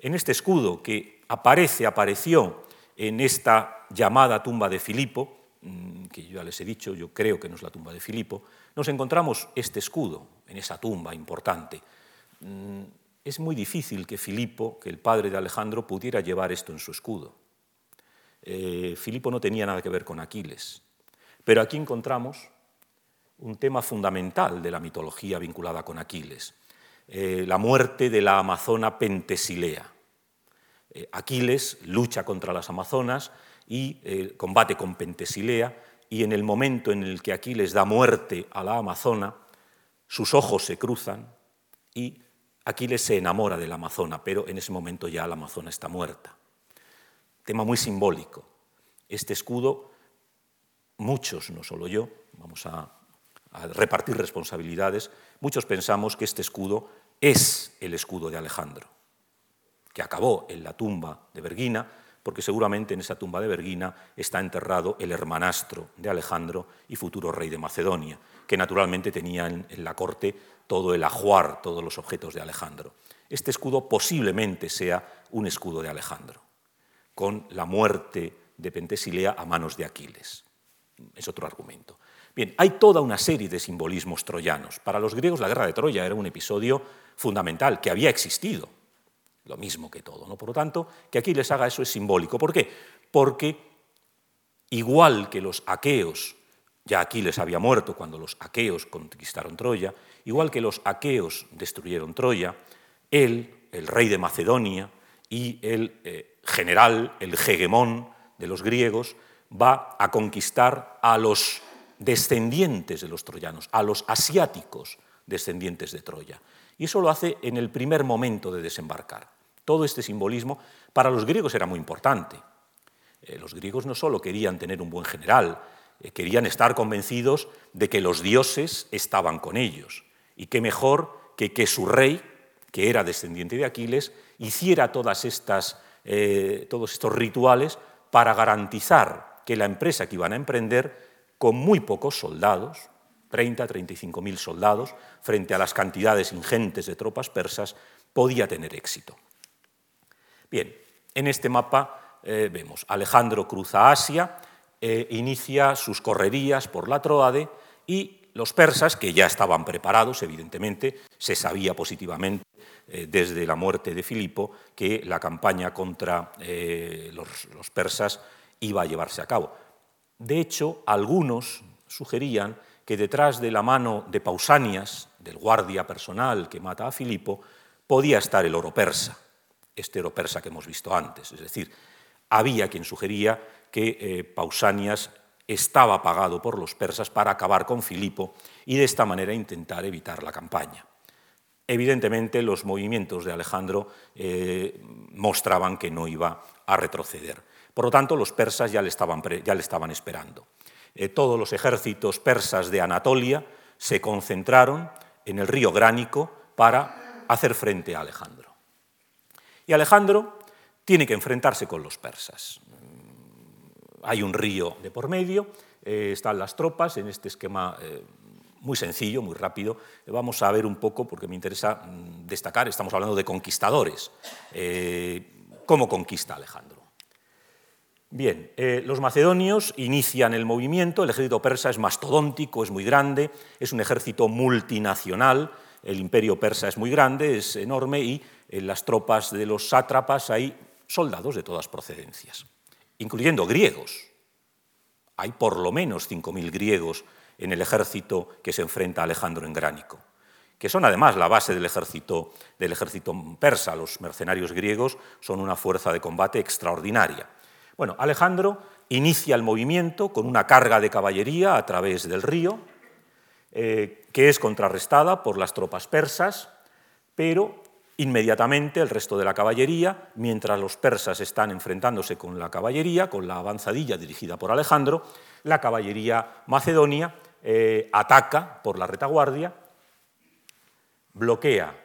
En este escudo que aparece, apareció en esta llamada tumba de Filipo, mm, que ya les he dicho, yo creo que no es la tumba de Filipo, nos encontramos este escudo en esa tumba importante. Mm, es muy difícil que Filipo, que el padre de Alejandro, pudiera llevar esto en su escudo. Eh, Filipo no tenía nada que ver con Aquiles. Pero aquí encontramos un tema fundamental de la mitología vinculada con Aquiles, eh, la muerte de la amazona Pentesilea. Eh, Aquiles lucha contra las amazonas y eh, combate con Pentesilea, y en el momento en el que Aquiles da muerte a la amazona, sus ojos se cruzan y Aquiles se enamora de la Amazona, pero en ese momento ya la Amazona está muerta. Tema muy simbólico. Este escudo, muchos, no solo yo, vamos a, a repartir responsabilidades, muchos pensamos que este escudo es el escudo de Alejandro, que acabó en la tumba de Vergina, porque seguramente en esa tumba de Vergina está enterrado el hermanastro de Alejandro y futuro rey de Macedonia, que naturalmente tenía en, la corte todo el ajuar, todos los objetos de Alejandro. Este escudo posiblemente sea un escudo de Alejandro, con la muerte de Pentesilea a manos de Aquiles. Es otro argumento. Bien, hay toda una serie de simbolismos troyanos. Para los griegos la guerra de Troya era un episodio fundamental, que había existido, lo mismo que todo. ¿no? Por lo tanto, que aquí les haga eso es simbólico. ¿Por qué? Porque igual que los aqueos, ya Aquiles había muerto cuando los aqueos conquistaron Troya, igual que los aqueos destruyeron Troya, él, el rey de Macedonia y el eh, general, el hegemón de los griegos, va a conquistar a los descendientes de los troyanos, a los asiáticos descendientes de Troya. Y eso lo hace en el primer momento de desembarcar. Todo este simbolismo para los griegos era muy importante. Eh, los griegos no solo querían tener un buen general, eh, querían estar convencidos de que los dioses estaban con ellos. Y qué mejor que que su rey, que era descendiente de Aquiles, hiciera todas estas, eh, todos estos rituales para garantizar que la empresa que iban a emprender, con muy pocos soldados, 30, 35 mil soldados, frente a las cantidades ingentes de tropas persas, podía tener éxito. Bien, en este mapa eh, vemos Alejandro cruza Asia, e inicia sus correrías por la Troade y los persas, que ya estaban preparados, evidentemente, se sabía positivamente eh, desde la muerte de Filipo que la campaña contra eh, los persas iba a llevarse a cabo. De hecho, algunos sugerían que detrás de la mano de Pausanias, del guardia personal que mata a Filipo, podía estar el oro persa este oro persa que hemos visto antes. Es decir, había quien sugería que eh, Pausanias estaba pagado por los persas para acabar con Filipo y de esta manera intentar evitar la campaña. Evidentemente, los movimientos de Alejandro eh, mostraban que no iba a retroceder. Por lo tanto, los persas ya le estaban, ya le estaban esperando. Eh, todos los ejércitos persas de Anatolia se concentraron en el río Gránico para hacer frente a Alejandro. Y Alejandro tiene que enfrentarse con los persas. Hay un río de por medio, eh, están las tropas en este esquema eh, muy sencillo, muy rápido. vamos a ver un poco, porque me interesa mm, destacar, estamos hablando de conquistadores. Eh, ¿Cómo conquista Alejandro? Bien, los macedonios inician el movimiento, el ejército persa es mastodóntico, es muy grande, es un ejército multinacional, el imperio persa es muy grande, es enorme y en las tropas de los sátrapas hay soldados de todas procedencias, incluyendo griegos. Hay por lo menos 5.000 griegos en el ejército que se enfrenta a Alejandro en Gránico, que son además la base del ejército, del ejército persa. Los mercenarios griegos son una fuerza de combate extraordinaria. Bueno, Alejandro inicia el movimiento con una carga de caballería a través del río, eh, que es contrarrestada por las tropas persas, pero Inmediatamente el resto de la caballería, mientras los persas están enfrentándose con la caballería, con la avanzadilla dirigida por Alejandro, la caballería macedonia eh, ataca por la retaguardia, bloquea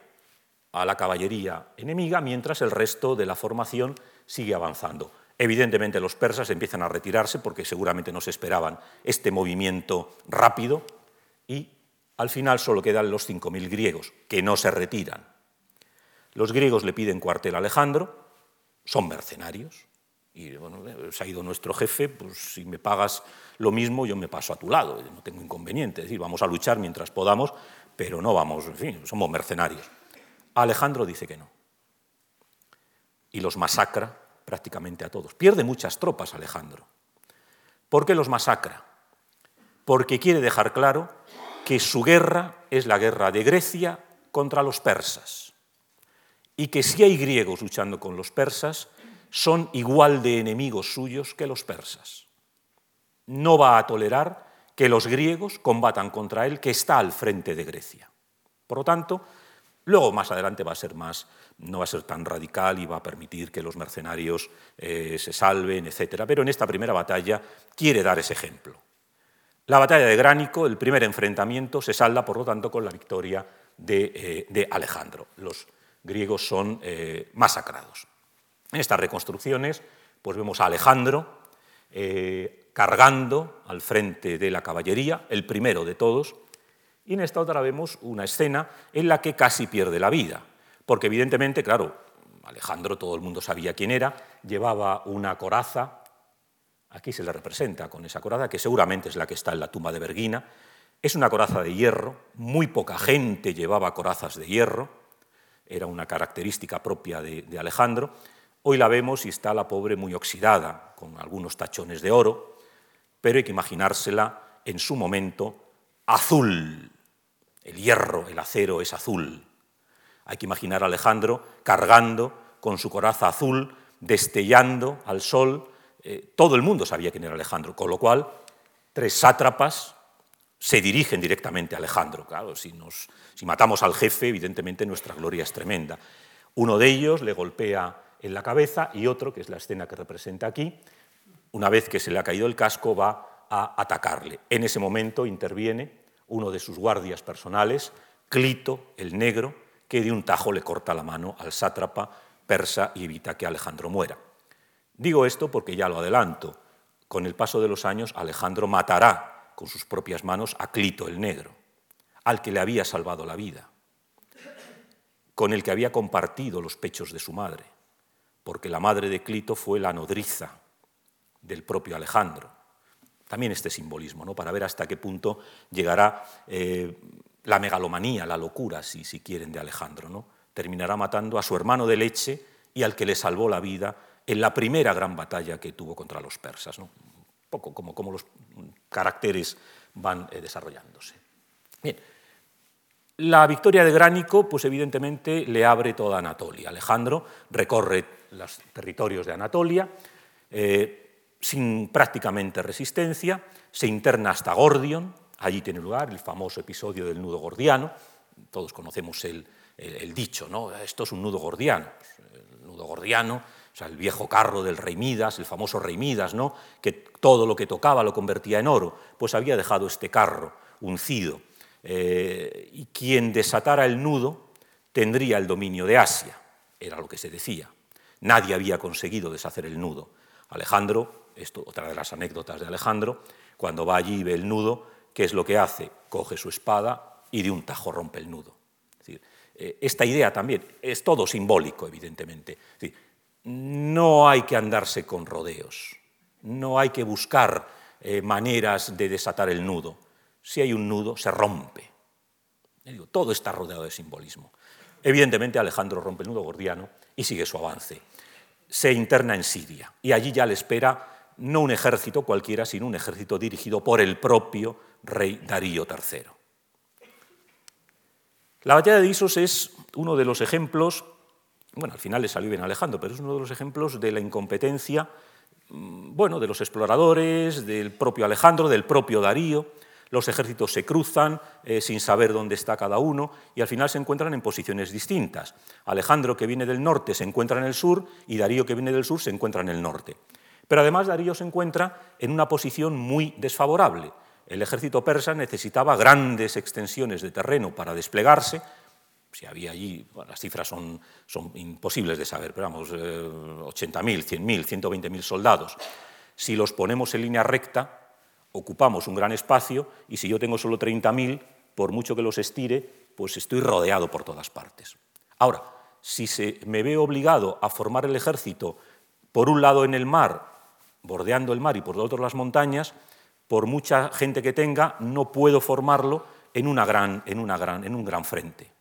a la caballería enemiga, mientras el resto de la formación sigue avanzando. Evidentemente los persas empiezan a retirarse porque seguramente no se esperaban este movimiento rápido y al final solo quedan los 5.000 griegos, que no se retiran. Los griegos le piden cuartel a Alejandro, son mercenarios. Y bueno, se ha ido nuestro jefe, pues si me pagas lo mismo, yo me paso a tu lado, no tengo inconveniente. Es decir, vamos a luchar mientras podamos, pero no vamos, en fin, somos mercenarios. Alejandro dice que no. Y los masacra prácticamente a todos. Pierde muchas tropas Alejandro. ¿Por qué los masacra? Porque quiere dejar claro que su guerra es la guerra de Grecia contra los persas y que si hay griegos luchando con los persas, son igual de enemigos suyos que los persas. No va a tolerar que los griegos combatan contra él, que está al frente de Grecia. Por lo tanto, Luego, más adelante, va a ser más, no va a ser tan radical y va a permitir que los mercenarios eh, se salven, etc. Pero en esta primera batalla quiere dar ese ejemplo. La batalla de Gránico, el primer enfrentamiento, se salda, por lo tanto, con la victoria de, eh, Alejandro. Los griegos son eh, masacrados. En estas reconstrucciones, pues vemos a Alejandro cargando al frente de la caballería, el primero de todos, y en esta otra vemos una escena en la que casi pierde la vida, porque evidentemente, claro, Alejandro, todo el mundo sabía quién era, llevaba una coraza, aquí se le representa con esa coraza, que seguramente es la que está en la tumba de Berguina, es una coraza de hierro, muy poca gente llevaba corazas de hierro, era una característica propia de, Alejandro, hoy la vemos y está la pobre muy oxidada, con algunos tachones de oro, pero hay que imaginársela en su momento azul. El hierro, el acero es azul. Hay que imaginar a Alejandro cargando con su coraza azul, destellando al sol. Eh, todo el mundo sabía quién era Alejandro, con lo cual tres sátrapas se dirigen directamente a Alejandro. Claro, si, nos, si matamos al jefe, evidentemente nuestra gloria es tremenda. Uno de ellos le golpea en la cabeza y otro, que es la escena que representa aquí, una vez que se le ha caído el casco, va a atacarle. En ese momento interviene uno de sus guardias personales, Clito, el negro, que de un tajo le corta la mano al sátrapa persa y evita que Alejandro muera. Digo esto porque ya lo adelanto. Con el paso de los años, Alejandro matará con sus propias manos a Clito, el negro, al que le había salvado la vida, con el que había compartido los pechos de su madre, porque la madre de Clito fue la nodriza del propio Alejandro. También este simbolismo, ¿no? para ver hasta qué punto llegará eh, la megalomanía, la locura, si, si quieren, de Alejandro. ¿no? Terminará matando a su hermano de leche y al que le salvó la vida en la primera gran batalla que tuvo contra los persas. ¿no? Poco como, los caracteres van eh, desarrollándose. Bien. La victoria de Gránico, pues evidentemente le abre toda Anatolia. Alejandro recorre los territorios de Anatolia, eh, sin prácticamente resistencia, se interna hasta Gordion, allí tiene lugar el famoso episodio del nudo gordiano, todos conocemos el, dicho, ¿no? Esto es un nudo gordiano, el nudo gordiano, o sea, el viejo carro del rey Midas, el famoso rey Midas, ¿no? que todo lo que tocaba lo convertía en oro, pues había dejado este carro uncido, eh, y quien desatara el nudo tendría el dominio de Asia, era lo que se decía. Nadie había conseguido deshacer el nudo. Alejandro esto otra de las anécdotas de Alejandro, cuando va allí y ve el nudo, ¿qué es lo que hace? Coge su espada y de un tajo rompe el nudo. Eh, esta idea también es todo simbólico, evidentemente. No hay que andarse con rodeos, no hay que buscar eh, maneras de desatar el nudo. Si hay un nudo, se rompe. todo está rodeado de simbolismo. Evidentemente Alejandro rompe el nudo gordiano y sigue su avance. Se interna en Siria y allí ya le espera no un ejército cualquiera, sino un ejército dirigido por el propio rey Darío III. La batalla de Isos es uno de los ejemplos, bueno, al final le salió bien Alejandro, pero es uno de los ejemplos de la incompetencia, mm, bueno, de los exploradores, del propio Alejandro, del propio Darío. Los ejércitos se cruzan eh, sin saber dónde está cada uno y al final se encuentran en posiciones distintas. Alejandro, que viene del norte, se encuentra en el sur y Darío, que viene del sur, se encuentra en el norte. Pero además Darío se encuentra en una posición muy desfavorable. El ejército persa necesitaba grandes extensiones de terreno para desplegarse. Si había allí, las cifras son, imposibles de saber, pero vamos, 80.000, 100.000, 120.000 soldados. Si los ponemos en línea recta, ocupamos un gran espacio y si yo tengo solo 30.000, por mucho que los estire, pues estoy rodeado por todas partes. Ahora, si se me ve obligado a formar el ejército por un lado en el mar bordeando el mar y por otro las montañas, por mucha gente que tenga, no puedo formarlo en, una gran, en, una gran, en un gran frente.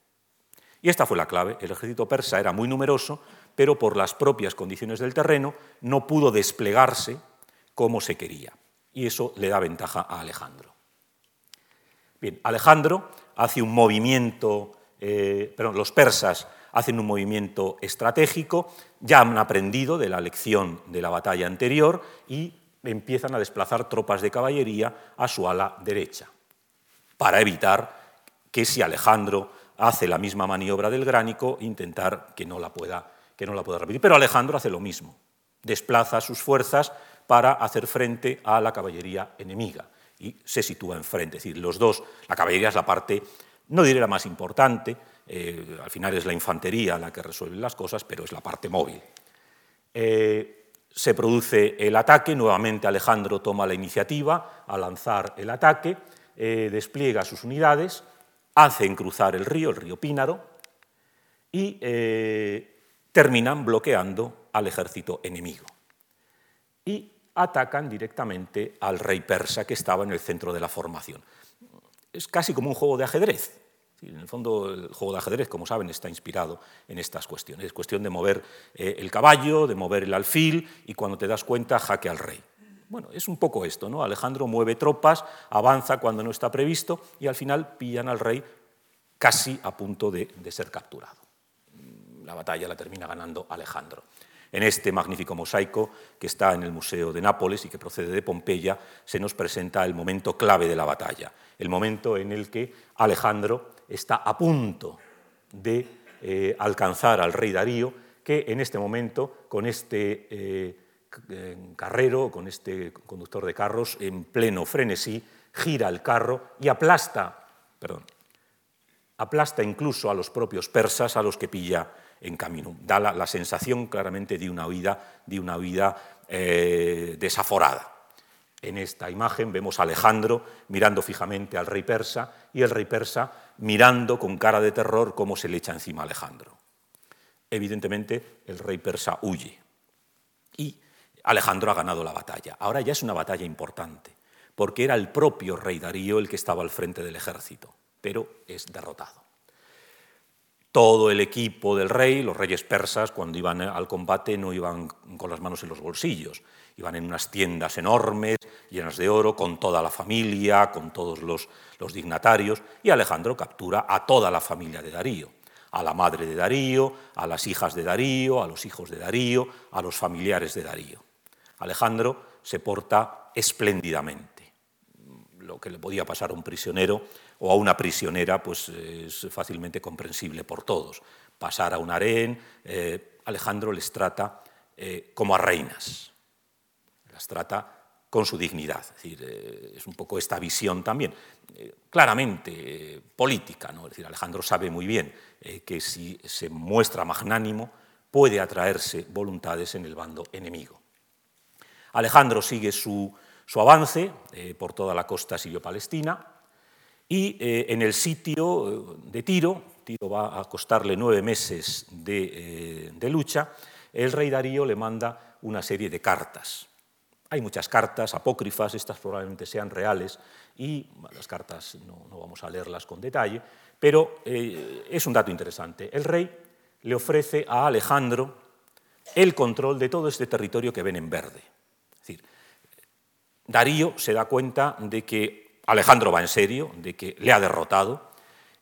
Y esta fue la clave. El ejército persa era muy numeroso, pero por las propias condiciones del terreno no pudo desplegarse como se quería. Y eso le da ventaja a Alejandro. Bien, Alejandro hace un movimiento, eh, perdón, los persas hacen un movimiento estratégico, ya han aprendido de la lección de la batalla anterior y empiezan a desplazar tropas de caballería a su ala derecha, para evitar que si Alejandro hace la misma maniobra del gránico, intentar que no la pueda, que no la pueda repetir. Pero Alejandro hace lo mismo, desplaza sus fuerzas para hacer frente a la caballería enemiga y se sitúa enfrente. Es decir, los dos, la caballería es la parte, no diré la más importante, eh, al final es la infantería la que resuelve las cosas, pero es la parte móvil. Eh, se produce el ataque, nuevamente Alejandro toma la iniciativa a lanzar el ataque, eh, despliega sus unidades, hacen cruzar el río, el río Pínaro, y terminan bloqueando al ejército enemigo. Y atacan directamente al rey persa que estaba en el centro de la formación. Es casi como un juego de ajedrez. En el fondo, el juego de ajedrez, como saben, está inspirado en estas cuestiones. Es cuestión de mover eh, el caballo, de mover el alfil y cuando te das cuenta, jaque al rey. Bueno, es un poco esto, ¿no? Alejandro mueve tropas, avanza cuando no está previsto y al final pillan al rey casi a punto de ser capturado. La batalla la termina ganando Alejandro. En este magnífico mosaico que está en el Museo de Nápoles y que procede de Pompeya, se nos presenta el momento clave de la batalla, el momento en el que Alejandro está a punto de eh, alcanzar al rey Darío, que en este momento, con este eh, carrero, con este conductor de carros, en pleno frenesí, gira el carro y aplasta, perdón, aplasta incluso a los propios persas a los que pilla en camino. Da la, sensación claramente de una huida, de una eh, desaforada. En esta imagen vemos a Alejandro mirando fijamente al rey persa y el rey persa mirando con cara de terror cómo se le echa encima a Alejandro. Evidentemente el rey persa huye y Alejandro ha ganado la batalla. Ahora ya es una batalla importante, porque era el propio rey Darío el que estaba al frente del ejército, pero es derrotado todo el equipo del rey, los reyes persas, cuando iban al combate no iban con las manos en los bolsillos, iban en unas tiendas enormes, llenas de oro, con toda la familia, con todos los, dignatarios, y Alejandro captura a toda la familia de Darío, a la madre de Darío, a las hijas de Darío, a los hijos de Darío, a los familiares de Darío. Alejandro se porta espléndidamente. Lo que le podía pasar a un prisionero o a una prisionera, pues es fácilmente comprensible por todos. Pasar a un harén, eh, Alejandro les trata eh, como a reinas, las trata con su dignidad. Es eh, un poco esta visión también, claramente política. ¿no? Es decir, Alejandro sabe muy bien que si se muestra magnánimo puede atraerse voluntades en el bando enemigo. Alejandro sigue su, avance por toda la costa sirio-palestina, y eh, en el sitio eh, de Tiro, Tiro va a costarle nueve meses de, eh, lucha, el rey Darío le manda una serie de cartas. Hay muchas cartas apócrifas, estas probablemente sean reales, y las cartas no, vamos a leerlas con detalle, pero es un dato interesante. El rey le ofrece a Alejandro el control de todo este territorio que ven en verde. Darío se da cuenta de que Alejandro va en serio de que le ha derrotado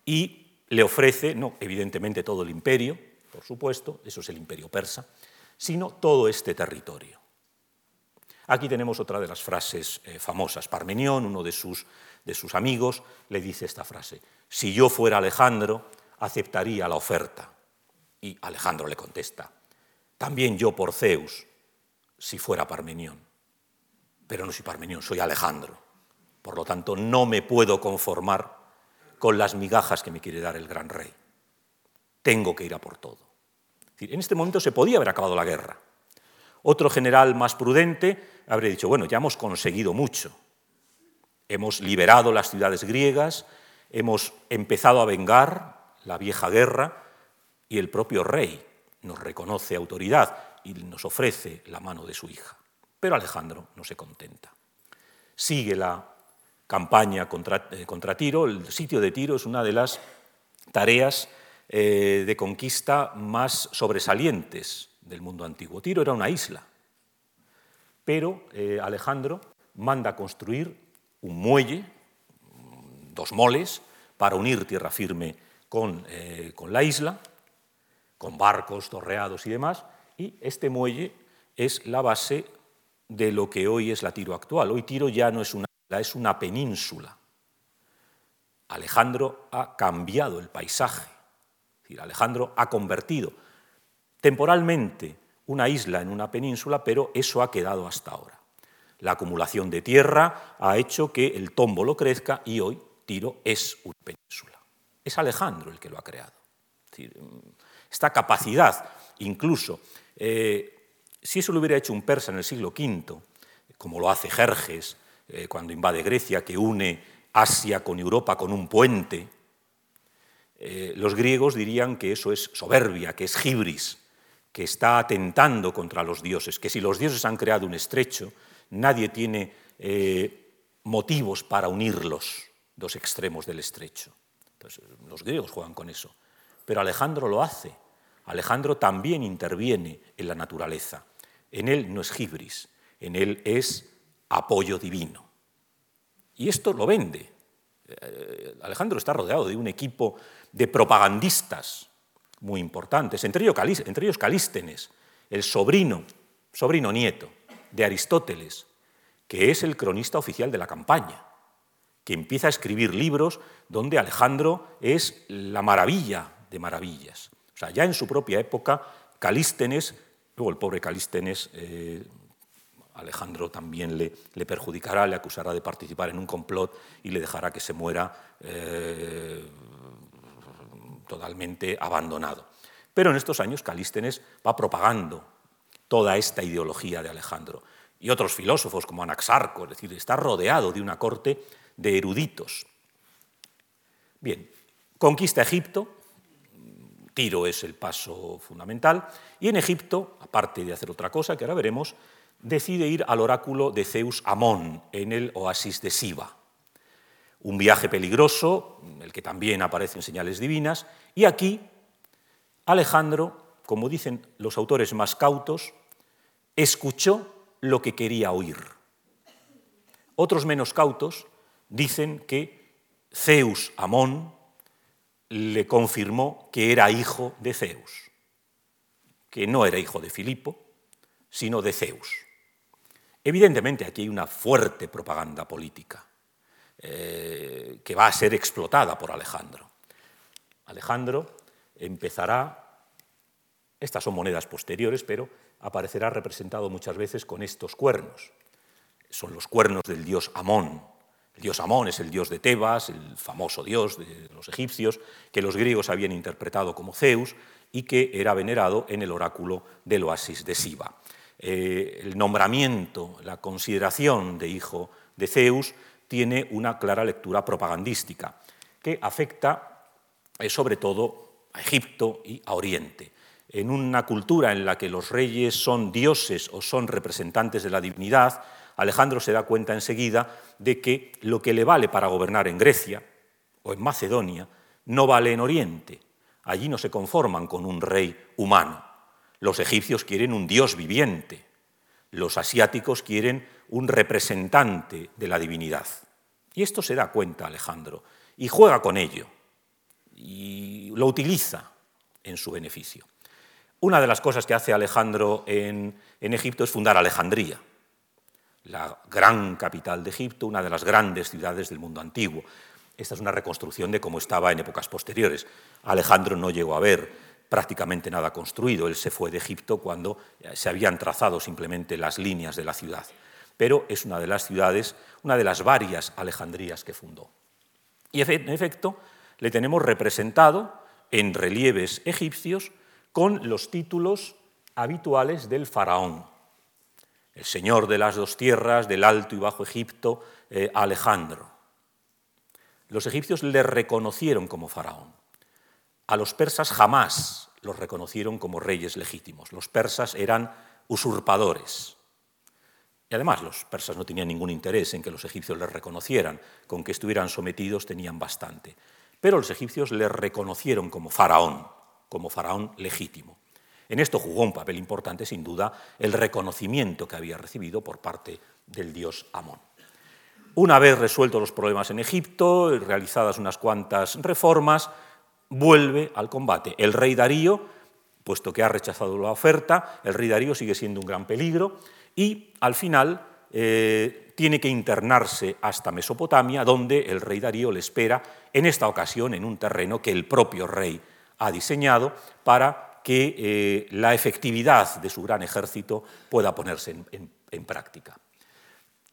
y le ofrece, no evidentemente todo el imperio, por supuesto, eso es el imperio persa, sino todo este territorio. Aquí tenemos otra de las frases eh, famosas. Parmenión, uno de sus, de sus amigos, le dice esta frase, si yo fuera Alejandro, aceptaría la oferta. Y Alejandro le contesta, también yo por Zeus, si fuera Parmenión. Pero no soy Parmenión, soy Alejandro. Por lo tanto, no me puedo conformar con las migajas que me quiere dar el gran rey. Tengo que ir a por todo. En este momento se podía haber acabado la guerra. Otro general más prudente habría dicho, bueno, ya hemos conseguido mucho. Hemos liberado las ciudades griegas, hemos empezado a vengar la vieja guerra y el propio rey nos reconoce autoridad y nos ofrece la mano de su hija. Pero Alejandro no se contenta. Sigue la campaña eh, contra, Tiro. El sitio de Tiro es una de las tareas eh, de conquista más sobresalientes del mundo antiguo. Tiro era una isla, pero eh, Alejandro manda construir un muelle, dos moles, para unir tierra firme con, con la isla, con barcos torreados y demás, y este muelle es la base de lo que hoy es la Tiro actual. Hoy Tiro ya no es una es una península. Alejandro ha cambiado el paisaje. Alejandro ha convertido temporalmente una isla en una península, pero eso ha quedado hasta ahora. La acumulación de tierra ha hecho que el tómbolo crezca y hoy Tiro es una península. Es Alejandro el que lo ha creado. esta capacidad, incluso, eh, si eso lo hubiera hecho un persa en el siglo V, como lo hace Jerjes eh, cuando invade Grecia, que une Asia con Europa con un puente, eh, los griegos dirían que eso es soberbia, que es gibris, que está atentando contra los dioses, que si los dioses han creado un estrecho, nadie tiene motivos para unirlos dos extremos del estrecho. Entonces, los griegos juegan con eso. Pero Alejandro lo hace. Alejandro también interviene en la naturaleza. En él no es gibris, en él es apoyo divino. Y esto lo vende. Eh, Alejandro está rodeado de un equipo de propagandistas muy importantes, entre ellos, Calístenes, el sobrino, sobrino nieto de Aristóteles, que es el cronista oficial de la campaña que empieza a escribir libros donde Alejandro es la maravilla de maravillas. O sea, ya en su propia época, Calístenes, luego el pobre Calístenes, eh, Alejandro también le, le, perjudicará, le acusará de participar en un complot y le dejará que se muera eh, totalmente abandonado. Pero en estos años Calístenes va propagando toda esta ideología de Alejandro. Y otros filósofos como Anaxarco, es decir, está rodeado de una corte de eruditos. Bien, conquista Egipto, Tiro es el paso fundamental, y en Egipto, aparte de hacer otra cosa que ahora veremos, decide ir al oráculo de Zeus Amón en el oasis de Siba. Un viaje peligroso, en el que también aparecen señales divinas, y aquí Alejandro, como dicen los autores más cautos, escuchó lo que quería oír. Otros menos cautos dicen que Zeus Amón le confirmó que era hijo de Zeus, que no era hijo de Filipo, sino de Zeus. Evidentemente aquí hay una fuerte propaganda política eh, que va a ser explotada por Alejandro. Alejandro empezará, estas son monedas posteriores, pero aparecerá representado muchas veces con estos cuernos. Son los cuernos del dios Amón, el dios Amón es el dios de Tebas, el famoso dios de los egipcios, que los griegos habían interpretado como Zeus y que era venerado en el oráculo del oasis de Siba. Eh, el nombramiento, la consideración de hijo de Zeus tiene una clara lectura propagandística que afecta eh, sobre todo a Egipto y a Oriente. En una cultura en la que los reyes son dioses o son representantes de la divinidad, Alejandro se da cuenta enseguida de que lo que le vale para gobernar en Grecia o en Macedonia no vale en Oriente. Allí no se conforman con un rey humano. Los egipcios quieren un dios viviente. Los asiáticos quieren un representante de la divinidad. Y esto se da cuenta Alejandro y juega con ello y lo utiliza en su beneficio. Una de las cosas que hace Alejandro en, Egipto es fundar Alejandría la gran capital de Egipto, una de las grandes ciudades del mundo antiguo. Esta es una reconstrucción de cómo estaba en épocas posteriores. Alejandro no llegó a ver prácticamente nada construido. Él se fue de Egipto cuando se habían trazado simplemente las líneas de la ciudad. Pero es una de las ciudades, una de las varias Alejandrías que fundó. Y en efecto, le tenemos representado en relieves egipcios con los títulos habituales del faraón el señor de las dos tierras, del Alto y Bajo Egipto, eh, Alejandro. Los egipcios le reconocieron como faraón. A los persas jamás los reconocieron como reyes legítimos. Los persas eran usurpadores. Y además los persas no tenían ningún interés en que los egipcios les reconocieran, con que estuvieran sometidos tenían bastante. Pero los egipcios le reconocieron como faraón, como faraón legítimo. En esto jugó un papel importante, sin duda, el reconocimiento que había recibido por parte del dios Amón. Una vez resueltos los problemas en Egipto, realizadas unas cuantas reformas, vuelve al combate. El rey Darío, puesto que ha rechazado la oferta, el rey Darío sigue siendo un gran peligro y al final eh, tiene que internarse hasta Mesopotamia, donde el rey Darío le espera, en esta ocasión en un terreno que el propio rey ha diseñado para que eh, la efectividad de su gran ejército pueda ponerse en, práctica.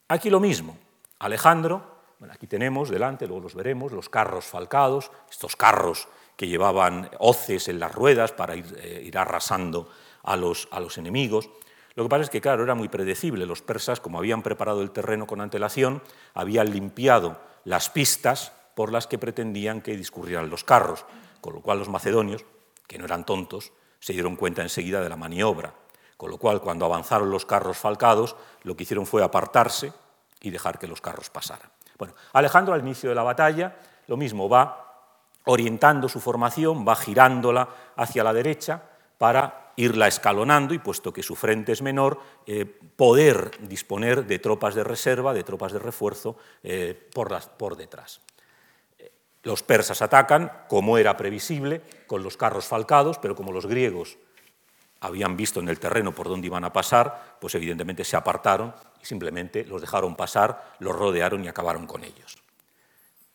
Aquí lo mismo. Alejandro, aquí tenemos delante, luego los veremos, los carros falcados, estos carros que llevaban hoces en las ruedas para ir, eh, arrasando a los, a los enemigos. Lo que pasa es que, claro, era muy predecible. Los persas, como habían preparado el terreno con antelación, habían limpiado las pistas por las que pretendían que discurrieran los carros, con lo cual los macedonios, que no eran tontos, se dieron cuenta enseguida de la maniobra, con lo cual cuando avanzaron los carros falcados, lo que hicieron fue apartarse y dejar que los carros pasaran. Bueno, Alejandro al inicio de la batalla, lo mismo, va orientando su formación, va girándola hacia la derecha para irla escalonando y, puesto que su frente es menor, eh, poder disponer de tropas de reserva, de tropas de refuerzo eh, por, por detrás. Los persas atacan, como era previsible, con los carros falcados, pero como los griegos habían visto en el terreno por dónde iban a pasar, pues evidentemente se apartaron y simplemente los dejaron pasar, los rodearon y acabaron con ellos.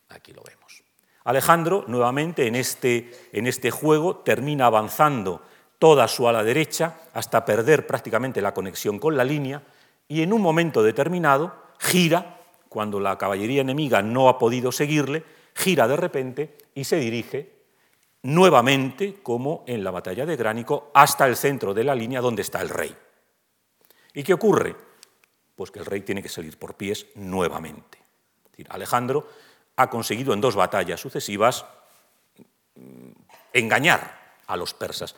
Aquí lo vemos. Alejandro, nuevamente, en este, en este juego, termina avanzando toda su ala derecha hasta perder prácticamente la conexión con la línea y en un momento determinado gira, cuando la caballería enemiga no ha podido seguirle, gira de repente y se dirige nuevamente, como en la batalla de Gránico, hasta el centro de la línea donde está el rey. ¿Y qué ocurre? Pues que el rey tiene que salir por pies nuevamente. Alejandro ha conseguido en dos batallas sucesivas mm, engañar a los persas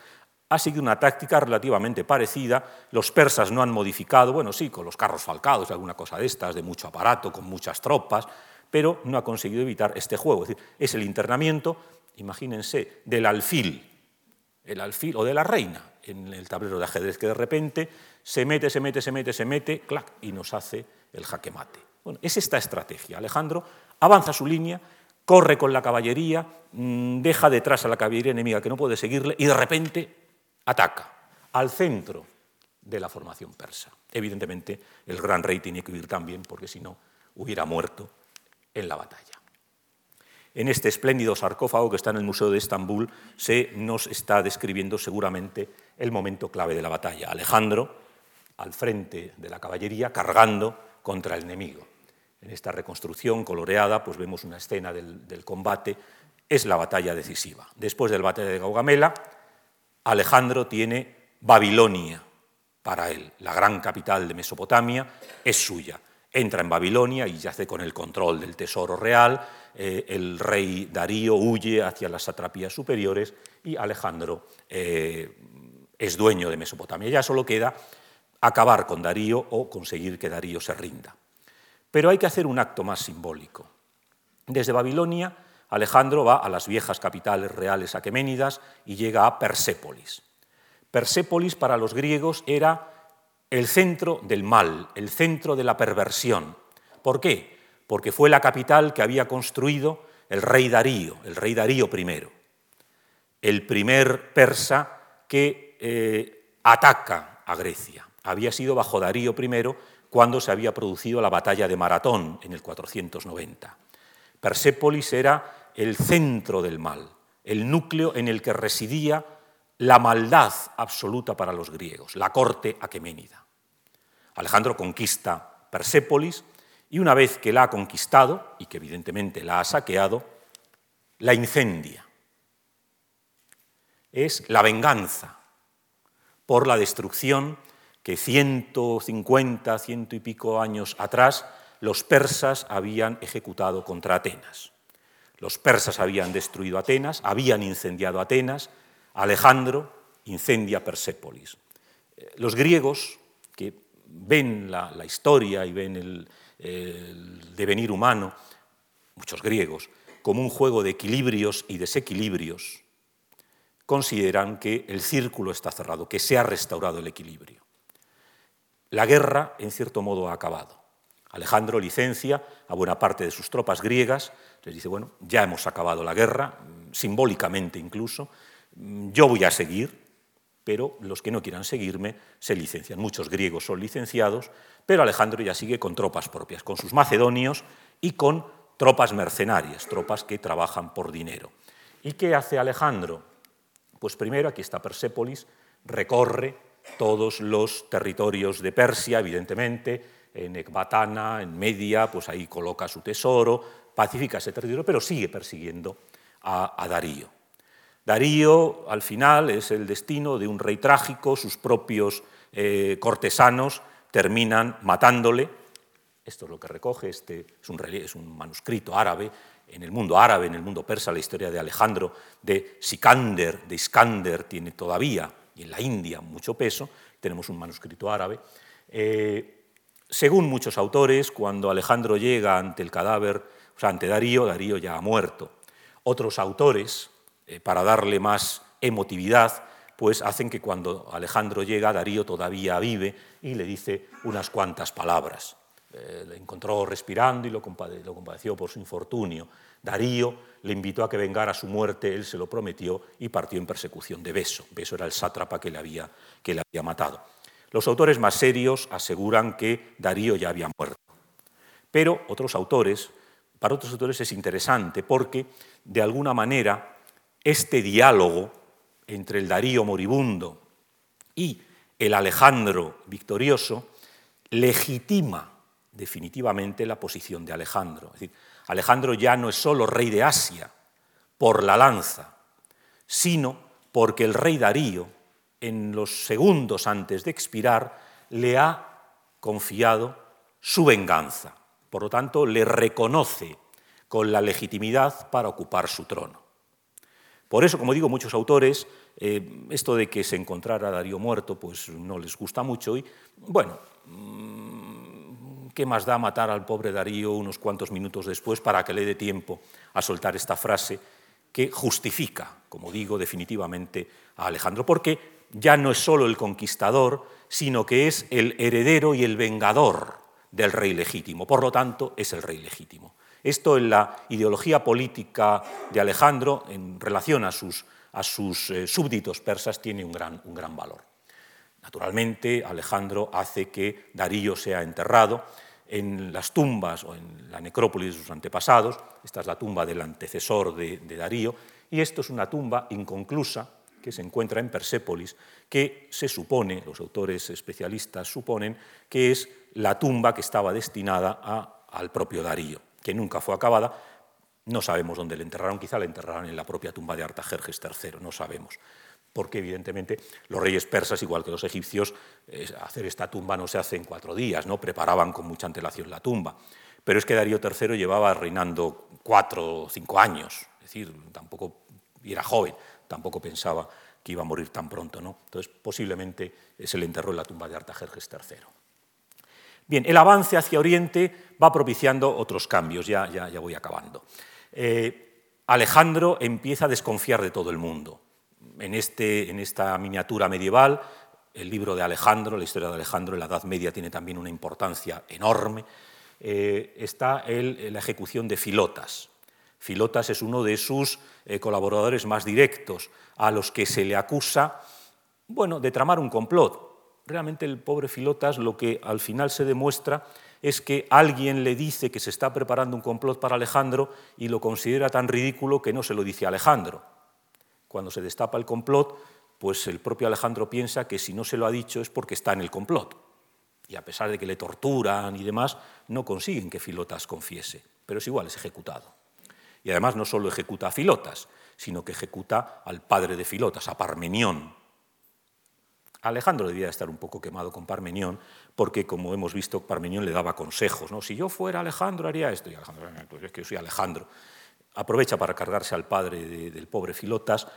ha seguido una táctica relativamente parecida. Los persas no han modificado, bueno, sí, con los carros falcados, alguna cosa de estas, de mucho aparato, con muchas tropas, pero no ha conseguido evitar este juego. Es decir, es el internamiento, imagínense, del alfil, el alfil o de la reina en el tablero de ajedrez, que de repente se mete, se mete, se mete, se mete, clac, y nos hace el jaque mate. Bueno, es esta estrategia. Alejandro avanza su línea, corre con la caballería, mm, deja detrás a la caballería enemiga que no puede seguirle y de repente ataca al centro de la formación persa. Evidentemente, el gran rey tiene que huir también, porque si no, hubiera muerto en la batalla. En este espléndido sarcófago que está en el Museo de Estambul se nos está describiendo seguramente el momento clave de la batalla. Alejandro, al frente de la caballería, cargando contra el enemigo. En esta reconstrucción coloreada, pues vemos una escena del, del combate. Es la batalla decisiva. Después del batalla de Gaugamela, Alejandro tiene Babilonia para él, la gran capital de Mesopotamia, es suya. Entra en Babilonia y yace con el control del tesoro real, eh, el rey Darío huye hacia las satrapías superiores y Alejandro eh, es dueño de Mesopotamia. Ya solo queda acabar con Darío o conseguir que Darío se rinda. Pero hay que hacer un acto más simbólico. Desde Babilonia Alejandro va a las viejas capitales reales aqueménidas y llega a Persépolis. Persépolis para los griegos era el centro del mal, el centro de la perversión. ¿Por qué? Porque fue la capital que había construido el rey Darío, el rey Darío I, el primer persa que eh, ataca a Grecia. Había sido bajo Darío I cuando se había producido la batalla de Maratón en el 490. Persépolis era el centro del mal, el núcleo en el que residía la maldad absoluta para los griegos, la corte aqueménida. Alejandro conquista Persépolis y una vez que la ha conquistado, y que evidentemente la ha saqueado, la incendia. Es la venganza por la destrucción que 150, ciento y pico años atrás los persas habían ejecutado contra Atenas. Los persas habían destruido Atenas, habían incendiado Atenas, Alejandro incendia Persépolis. Eh, los griegos, ven la, historia y ven el, devenir humano, muchos griegos, como un juego de equilibrios y desequilibrios, consideran que el círculo está cerrado, que se ha restaurado el equilibrio. La guerra, en cierto modo, ha acabado. Alejandro licencia a buena parte de sus tropas griegas, les dice, bueno, ya hemos acabado la guerra, simbólicamente incluso, yo voy a seguir, pero los que no quieran seguirme se licencian. Muchos griegos son licenciados, pero Alejandro ya sigue con tropas propias, con sus macedonios y con tropas mercenarias, tropas que trabajan por dinero. ¿Y qué hace Alejandro? Pues primero, aquí está Persépolis, recorre todos los territorios de Persia, evidentemente, en Ecbatana, en Media, pues ahí coloca su tesoro, pacifica ese territorio, pero sigue persiguiendo a, Darío. Darío, al final, es el destino de un rey trágico, sus propios eh, cortesanos terminan matándole. Esto es lo que recoge, este es un, manuscrito árabe, en el mundo árabe, en el mundo persa, la historia de Alejandro, de Sikander, de Iskander, tiene todavía, y en la India, mucho peso. Tenemos un manuscrito árabe. Eh, según muchos autores, cuando Alejandro llega ante el cadáver, o sea, ante Darío, Darío ya ha muerto. Otros autores, eh, para darle más emotividad, pues hacen que cuando Alejandro llega, Darío todavía vive y le dice unas cuantas palabras. Eh, le encontró respirando y lo, compadeció por su infortunio. Darío le invitó a que vengara su muerte, él se lo prometió y partió en persecución de Beso. Beso era el sátrapa que le había, que le había matado. Los autores más serios aseguran que Darío ya había muerto. Pero otros autores, para otros autores es interesante porque, de alguna manera, este diálogo entre el Darío moribundo y el Alejandro victorioso legitima definitivamente la posición de Alejandro. Es decir, Alejandro ya no es solo rey de Asia por la lanza, sino porque el rey Darío, en los segundos antes de expirar, le ha confiado su venganza. Por lo tanto, le reconoce con la legitimidad para ocupar su trono. Por eso, como digo, muchos autores, eh, esto de que se encontrara Darío muerto, pues no les gusta mucho y, bueno, ¿qué más da matar al pobre Darío unos cuantos minutos después para que le dé tiempo a soltar esta frase que justifica, como digo, definitivamente a Alejandro? Porque ya no es solo el conquistador, sino que es el heredero y el vengador del rey legítimo. Por lo tanto, es el rey legítimo. Esto en la ideología política de Alejandro, en relación a sus, a sus eh, súbditos persas, tiene un gran, un gran valor. Naturalmente, Alejandro hace que Darío sea enterrado en las tumbas o en la necrópolis de sus antepasados. Esta es la tumba del antecesor de, Darío y esto es una tumba inconclusa que se encuentra en Persépolis, que se supone, los autores especialistas suponen, que es la tumba que estaba destinada al propio Darío, que nunca fue acabada. No sabemos dónde le enterraron, quizá le enterraron en la propia tumba de Artajerjes III, no sabemos porque evidentemente los reyes persas, igual que los egipcios, hacer esta tumba no se hace en cuatro días, ¿no? preparaban con mucha antelación la tumba. Pero es que Darío III llevaba reinando cuatro o cinco años, es decir, tampoco era joven, tampoco pensaba que iba a morir tan pronto. ¿no? Entonces, posiblemente se le enterró en la tumba de Artajerjes III. Bien, el avance hacia Oriente va propiciando otros cambios, ya, ya, ya voy acabando. Eh, Alejandro empieza a desconfiar de todo el mundo en, este, en esta miniatura medieval, el libro de Alejandro, la historia de Alejandro en la Edad Media tiene también una importancia enorme, eh, está la ejecución de Filotas. Filotas es uno de sus eh, colaboradores más directos, a los que se le acusa bueno, de tramar un complot. Realmente el pobre Filotas lo que al final se demuestra es que alguien le dice que se está preparando un complot para Alejandro y lo considera tan ridículo que no se lo dice a Alejandro cuando se destapa el complot, pues el propio Alejandro piensa que si no se lo ha dicho es porque está en el complot. Y a pesar de que le torturan y demás, no consiguen que Filotas confiese, pero es igual, es ejecutado. Y además no solo ejecuta a Filotas, sino que ejecuta al padre de Filotas, a Parmenión. Alejandro debía estar un poco quemado con Parmenión, porque como hemos visto, Parmenión le daba consejos. ¿no? Si yo fuera Alejandro, haría esto. Y Alejandro, pues es que yo soy Alejandro aprovecha para cargarse al padre del pobre Filotas,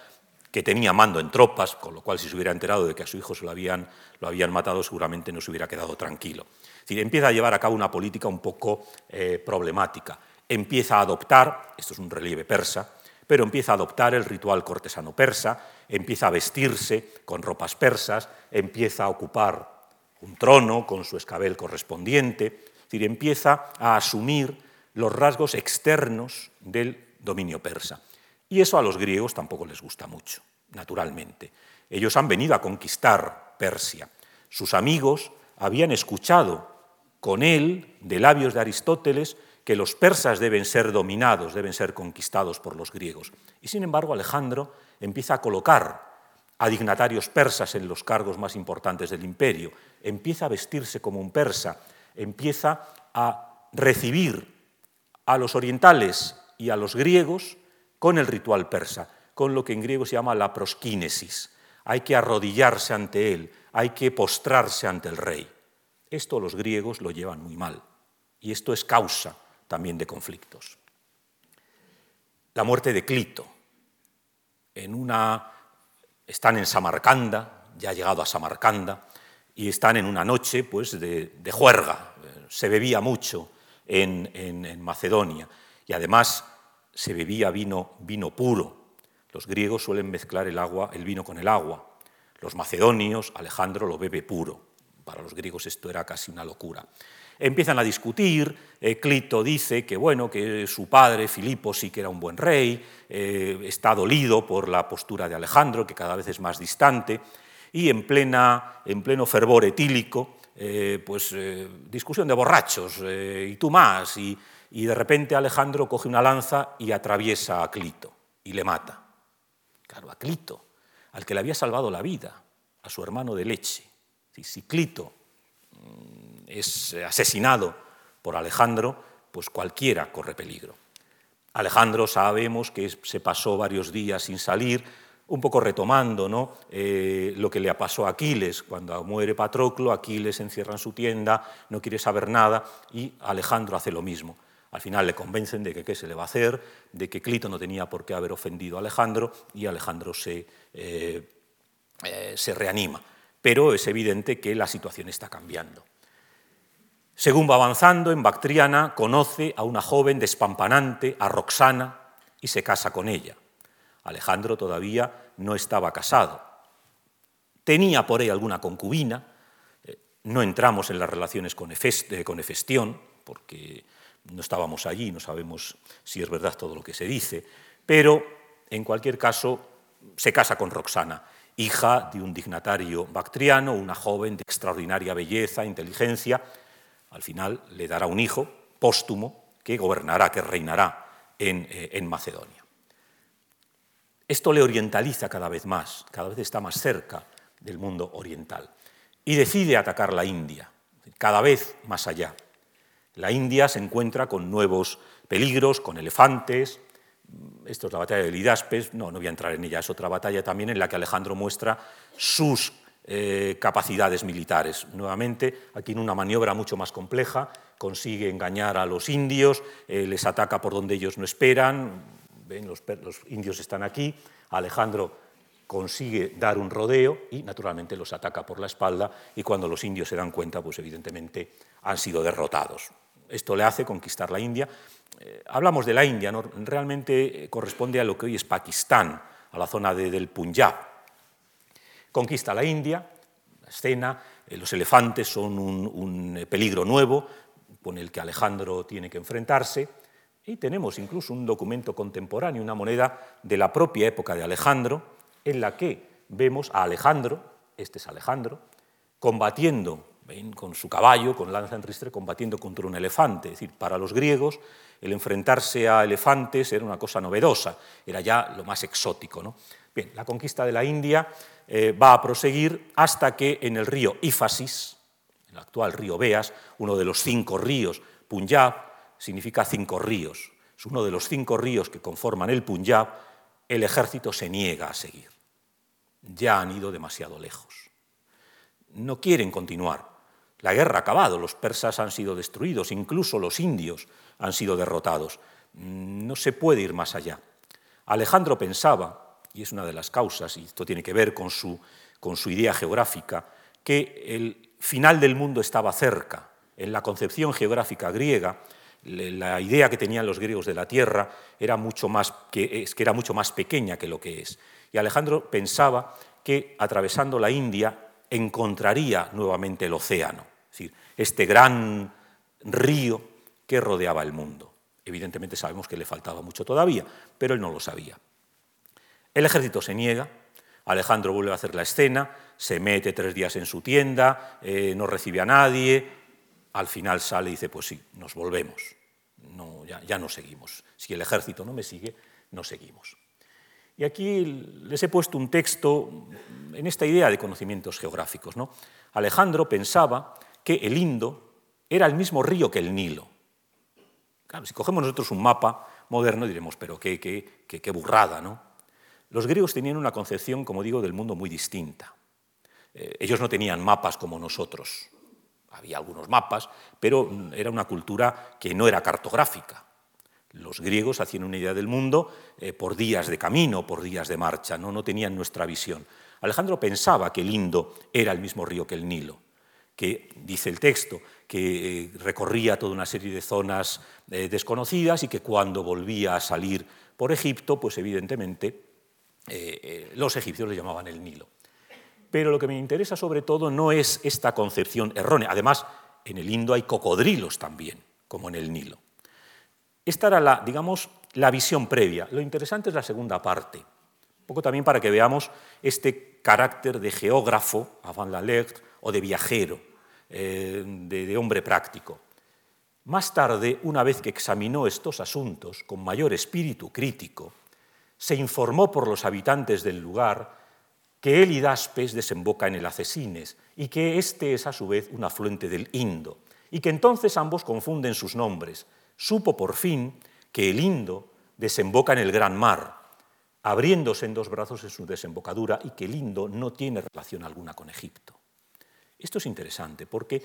que tenía mando en tropas, con lo cual si se hubiera enterado de que a su hijo lo habían, lo habían matado, seguramente no se hubiera quedado tranquilo. Es decir, empieza a llevar a cabo una política un poco eh, problemática. Empieza a adoptar, esto es un relieve persa, pero empieza a adoptar el ritual cortesano persa, empieza a vestirse con ropas persas, empieza a ocupar un trono con su escabel correspondiente, es decir, empieza a asumir los rasgos externos del dominio persa. Y eso a los griegos tampoco les gusta mucho, naturalmente. Ellos han venido a conquistar Persia. Sus amigos habían escuchado con él, de labios de Aristóteles, que los persas deben ser dominados, deben ser conquistados por los griegos. Y sin embargo, Alejandro empieza a colocar a dignatarios persas en los cargos más importantes del imperio, empieza a vestirse como un persa, empieza a recibir a los orientales y a los griegos con el ritual persa, con lo que en griego se llama la prosquínesis. Hay que arrodillarse ante él, hay que postrarse ante el rey. Esto los griegos lo llevan muy mal y esto es causa también de conflictos. La muerte de Clito. En una, están en Samarcanda, ya ha llegado a Samarcanda, y están en una noche pues, de, juerga. Se bebía mucho en, en, Macedonia y además se bebía vino, vino puro. Los griegos suelen mezclar el, agua, el vino con el agua. Los macedonios, Alejandro lo bebe puro. Para los griegos esto era casi una locura. Empiezan a discutir, eh, Clito dice que, bueno, que su padre, Filipo, sí que era un buen rey, eh, está dolido por la postura de Alejandro, que cada vez es más distante, y en, plena, en pleno fervor etílico, eh, pues discusión de borrachos, y tú más, y, y de repente Alejandro coge una lanza y atraviesa a Clito, y le mata. Claro, a Clito, al que le había salvado la vida, a su hermano de leche. Si Clito es asesinado por Alejandro, pues cualquiera corre peligro. Alejandro sabemos que se pasó varios días sin salir, un poco retomando ¿no? Eh, lo que le pasó a Aquiles. Cuando muere Patroclo, Aquiles encierra en su tienda, no quiere saber nada y Alejandro hace lo mismo. Al final le convencen de que qué se le va a hacer, de que Clito no tenía por qué haber ofendido a Alejandro y Alejandro se, eh, eh, se reanima. Pero es evidente que la situación está cambiando. Según va avanzando, en Bactriana conoce a una joven despampanante, a Roxana, y se casa con ella. Alejandro todavía no estaba casado. Tenía por ahí alguna concubina, eh, no entramos en las relaciones con, Hefestión, porque no estábamos allí, no sabemos si es verdad todo lo que se dice, pero en cualquier caso se casa con Roxana, hija de un dignatario bactriano, una joven de extraordinaria belleza, inteligencia, al final le dará un hijo póstumo que gobernará, que reinará eh, en, Macedonia. Esto le orientaliza cada vez más, cada vez está más cerca del mundo oriental y decide atacar la India, cada vez más allá. La India se encuentra con nuevos peligros, con elefantes. Esto es la batalla de Lidaspes, no, no voy a entrar en ella, es otra batalla también en la que Alejandro muestra sus eh, capacidades militares. Nuevamente, aquí en una maniobra mucho más compleja, consigue engañar a los indios, eh, les ataca por donde ellos no esperan, ven, los, indios están aquí, Alejandro consigue dar un rodeo y naturalmente los ataca por la espalda y cuando los indios se dan cuenta, pues evidentemente han sido derrotados. Esto le hace conquistar la India. Eh, hablamos de la India, ¿no? realmente corresponde a lo que hoy es Pakistán, a la zona del Punjab. Conquista la India, la escena, eh, los elefantes son un, eh, peligro nuevo con el que Alejandro tiene que enfrentarse, y tenemos incluso un documento contemporáneo, una moneda de la propia época de Alejandro, en la que vemos a Alejandro, este es Alejandro, combatiendo con su caballo, con lanza en ristre, combatiendo contra un elefante. Es decir, para los griegos el enfrentarse a elefantes era una cosa novedosa, era ya lo más exótico. ¿no? Bien, la conquista de la India eh, va a proseguir hasta que en el río Ifasis, el actual río Beas, uno de los cinco ríos, Punjab significa cinco ríos, es uno de los cinco ríos que conforman el Punjab, el ejército se niega a seguir. Ya han ido demasiado lejos. No quieren continuar. La guerra ha acabado, los persas han sido destruidos, incluso los indios han sido derrotados. No se puede ir más allá. Alejandro pensaba y es una de las causas, y esto tiene que ver con su, con su idea geográfica, que el final del mundo estaba cerca. En la concepción geográfica griega, la idea que tenían los griegos de la tierra era mucho más, que, es que era mucho más pequeña que lo que es. Y Alejandro pensaba que atravesando la India encontraría nuevamente el océano, es decir, este gran río que rodeaba el mundo. Evidentemente sabemos que le faltaba mucho todavía, pero él no lo sabía. El ejército se niega, Alejandro vuelve a hacer la escena, se mete tres días en su tienda, eh, no recibe a nadie, al final sale y dice, pues sí, nos volvemos, no, ya, no seguimos. Si el ejército no me sigue, no seguimos. Y aquí les he puesto un texto en esta idea de conocimientos geográficos. ¿no? Alejandro pensaba que el Indo era el mismo río que el Nilo. Claro, si cogemos nosotros un mapa moderno diremos, pero qué, qué burrada, ¿no? Los griegos tenían una concepción, como digo, del mundo muy distinta. Eh, ellos no tenían mapas como nosotros. Había algunos mapas, pero era una cultura que no era cartográfica. Los griegos hacían una idea del mundo eh, por días de camino, por días de marcha, ¿no? tenían nuestra visión. Alejandro pensaba que el Indo era el mismo río que el Nilo, que, dice el texto, que eh, recorría toda una serie de zonas desconocidas y que cuando volvía a salir por Egipto, pues evidentemente los egipcios le llamaban el Nilo. Pero lo que me interesa sobre todo no es esta concepción errónea. Además, en el Indo hay cocodrilos también, como en el Nilo. Esta era la, digamos, la visión previa. Lo interesante es la segunda parte. Un poco también para que veamos este carácter de geógrafo, avant la lettre, o de viajero, eh, de hombre práctico. Más tarde, una vez que examinó estos asuntos con mayor espíritu crítico, se informó por los habitantes del lugar que el Hidaspes desemboca en el Acesines y que éste es a su vez un afluente del Indo, y que entonces ambos confunden sus nombres. Supo por fin que el Indo desemboca en el Gran Mar, abriéndose en dos brazos en su desembocadura, y que el Indo no tiene relación alguna con Egipto. Esto es interesante porque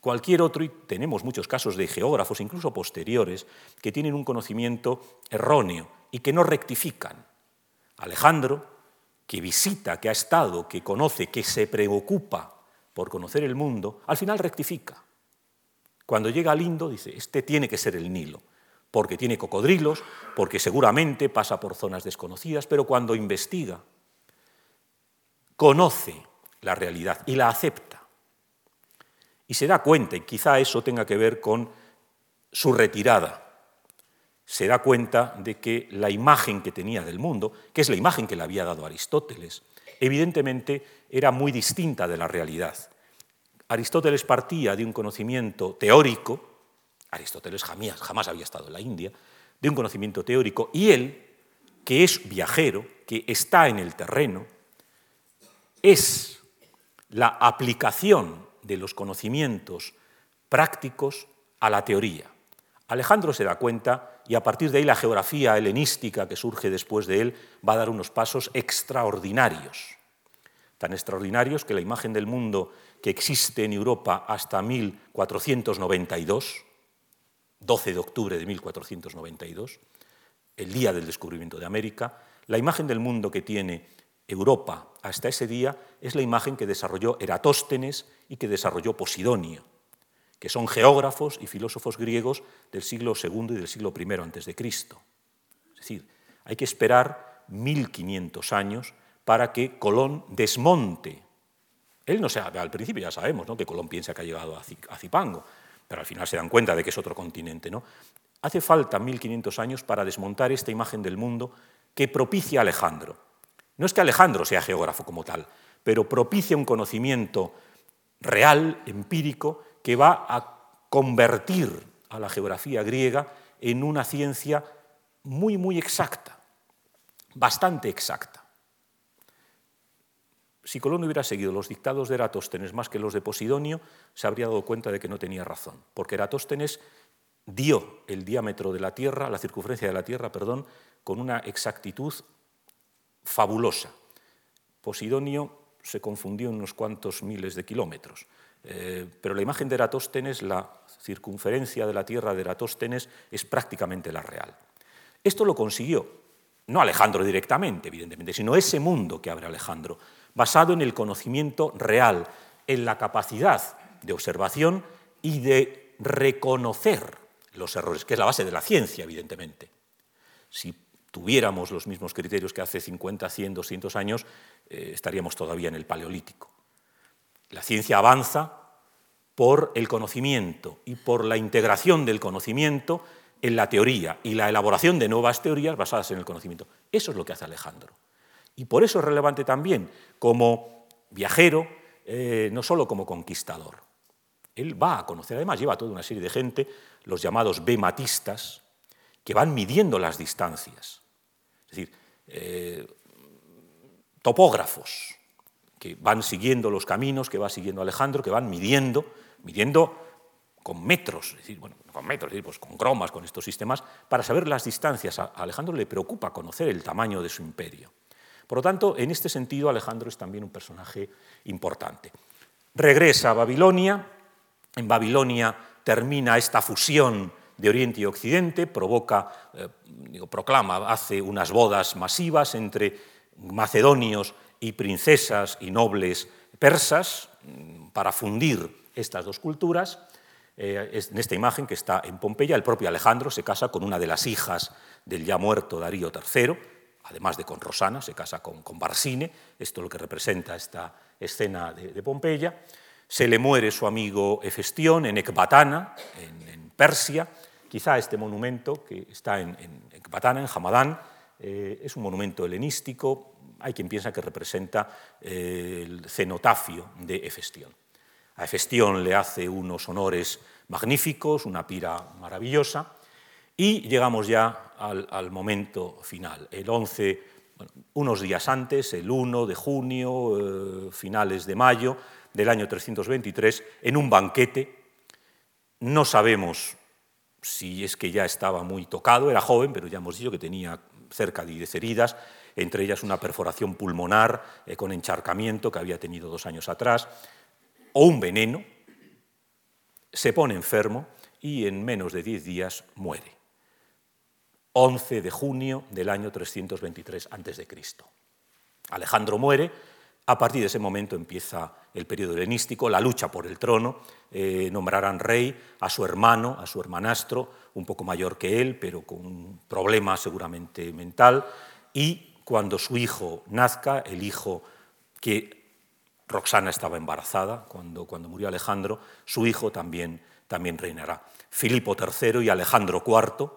cualquier otro, y tenemos muchos casos de geógrafos, incluso posteriores, que tienen un conocimiento erróneo y que no rectifican. Alejandro que visita, que ha estado, que conoce, que se preocupa por conocer el mundo, al final rectifica. Cuando llega al Indo dice, este tiene que ser el Nilo, porque tiene cocodrilos, porque seguramente pasa por zonas desconocidas, pero cuando investiga, conoce la realidad y la acepta. Y se da cuenta, y quizá eso tenga que ver con su retirada se da cuenta de que la imagen que tenía del mundo, que es la imagen que le había dado Aristóteles, evidentemente era muy distinta de la realidad. Aristóteles partía de un conocimiento teórico, Aristóteles jamás, había estado en la India, de un conocimiento teórico, y él, que es viajero, que está en el terreno, es la aplicación de los conocimientos prácticos a la teoría. Alejandro se da cuenta y a partir de ahí la geografía helenística que surge después de él va a dar unos pasos extraordinarios, tan extraordinarios que la imagen del mundo que existe en Europa hasta 1492, 12 de octubre de 1492, el día del descubrimiento de América, la imagen del mundo que tiene Europa hasta ese día es la imagen que desarrolló Eratóstenes y que desarrolló Posidonio que son geógrafos y filósofos griegos del siglo II y del siglo I antes de Cristo. Es decir, hay que esperar 1500 años para que Colón desmonte. Él no sabe, al principio ya sabemos ¿no? que Colón piensa que ha llegado a Zipango, pero al final se dan cuenta de que es otro continente. ¿no? Hace falta 1500 años para desmontar esta imagen del mundo que propicia a Alejandro. No es que Alejandro sea geógrafo como tal, pero propicia un conocimiento real, empírico, que va a convertir a la geografía griega en una ciencia muy, muy exacta, bastante exacta. Si Colón hubiera seguido los dictados de Eratóstenes más que los de Posidonio, se habría dado cuenta de que no tenía razón, porque Eratóstenes dio el diámetro de la Tierra, la circunferencia de la Tierra, perdón, con una exactitud fabulosa. Posidonio se confundió en unos cuantos miles de kilómetros. Eh, pero la imagen de Eratóstenes, la circunferencia de la Tierra de Eratóstenes, es prácticamente la real. Esto lo consiguió, no Alejandro directamente, evidentemente, sino ese mundo que abre Alejandro, basado en el conocimiento real, en la capacidad de observación y de reconocer los errores, que es la base de la ciencia, evidentemente. Si tuviéramos los mismos criterios que hace 50, 100, 200 años, eh, estaríamos todavía en el Paleolítico. La ciencia avanza por el conocimiento y por la integración del conocimiento en la teoría y la elaboración de nuevas teorías basadas en el conocimiento. Eso es lo que hace Alejandro. Y por eso es relevante también como viajero, eh, no solo como conquistador. Él va a conocer, además lleva toda una serie de gente, los llamados bematistas, que van midiendo las distancias. Es decir, eh, topógrafos que van siguiendo los caminos que va siguiendo Alejandro, que van midiendo, midiendo con metros, es decir, bueno, con metros, pues con cromas, con estos sistemas, para saber las distancias. A Alejandro le preocupa conocer el tamaño de su imperio. Por lo tanto, en este sentido, Alejandro es también un personaje importante. Regresa a Babilonia, en Babilonia termina esta fusión de Oriente y Occidente, provoca, eh, proclama, hace unas bodas masivas entre macedonios y princesas y nobles persas mm, para fundir estas dos culturas. Eh, en esta imagen que está en Pompeya, el propio Alejandro se casa con una de las hijas del ya muerto Darío III, además de con Rosana, se casa con, con Barsine, esto es lo que representa esta escena de, Pompeya. Se le muere su amigo Hefestión en Ecbatana, en, Persia. Quizá este monumento que está en, Ecbatana, en Hamadán, eh, es un monumento helenístico. Hay quien piensa que representa eh, el cenotafio de Hefestión. A Hefestión le hace unos honores magníficos, una pira maravillosa, y llegamos ya al, momento final. El 11, unos días antes, el 1 de junio, eh, finales de mayo del año 323, en un banquete. No sabemos si es que ya estaba muy tocado, era joven, pero ya hemos dicho que tenía cerca de 10 heridas, entre ellas una perforación pulmonar eh, con encharcamiento que había tenido dos años atrás, o un veneno, se pone enfermo y en menos de 10 días muere. 11 de junio del año 323 a.C. Alejandro muere, a partir de ese momento empieza el periodo helenístico, la lucha por el trono, eh, nombrarán rey a su hermano, a su hermanastro, un poco mayor que él, pero con un problema seguramente mental, y cuando su hijo nazca, el hijo que Roxana estaba embarazada, cuando, cuando murió Alejandro, su hijo también, también reinará. Filipo III y Alejandro IV,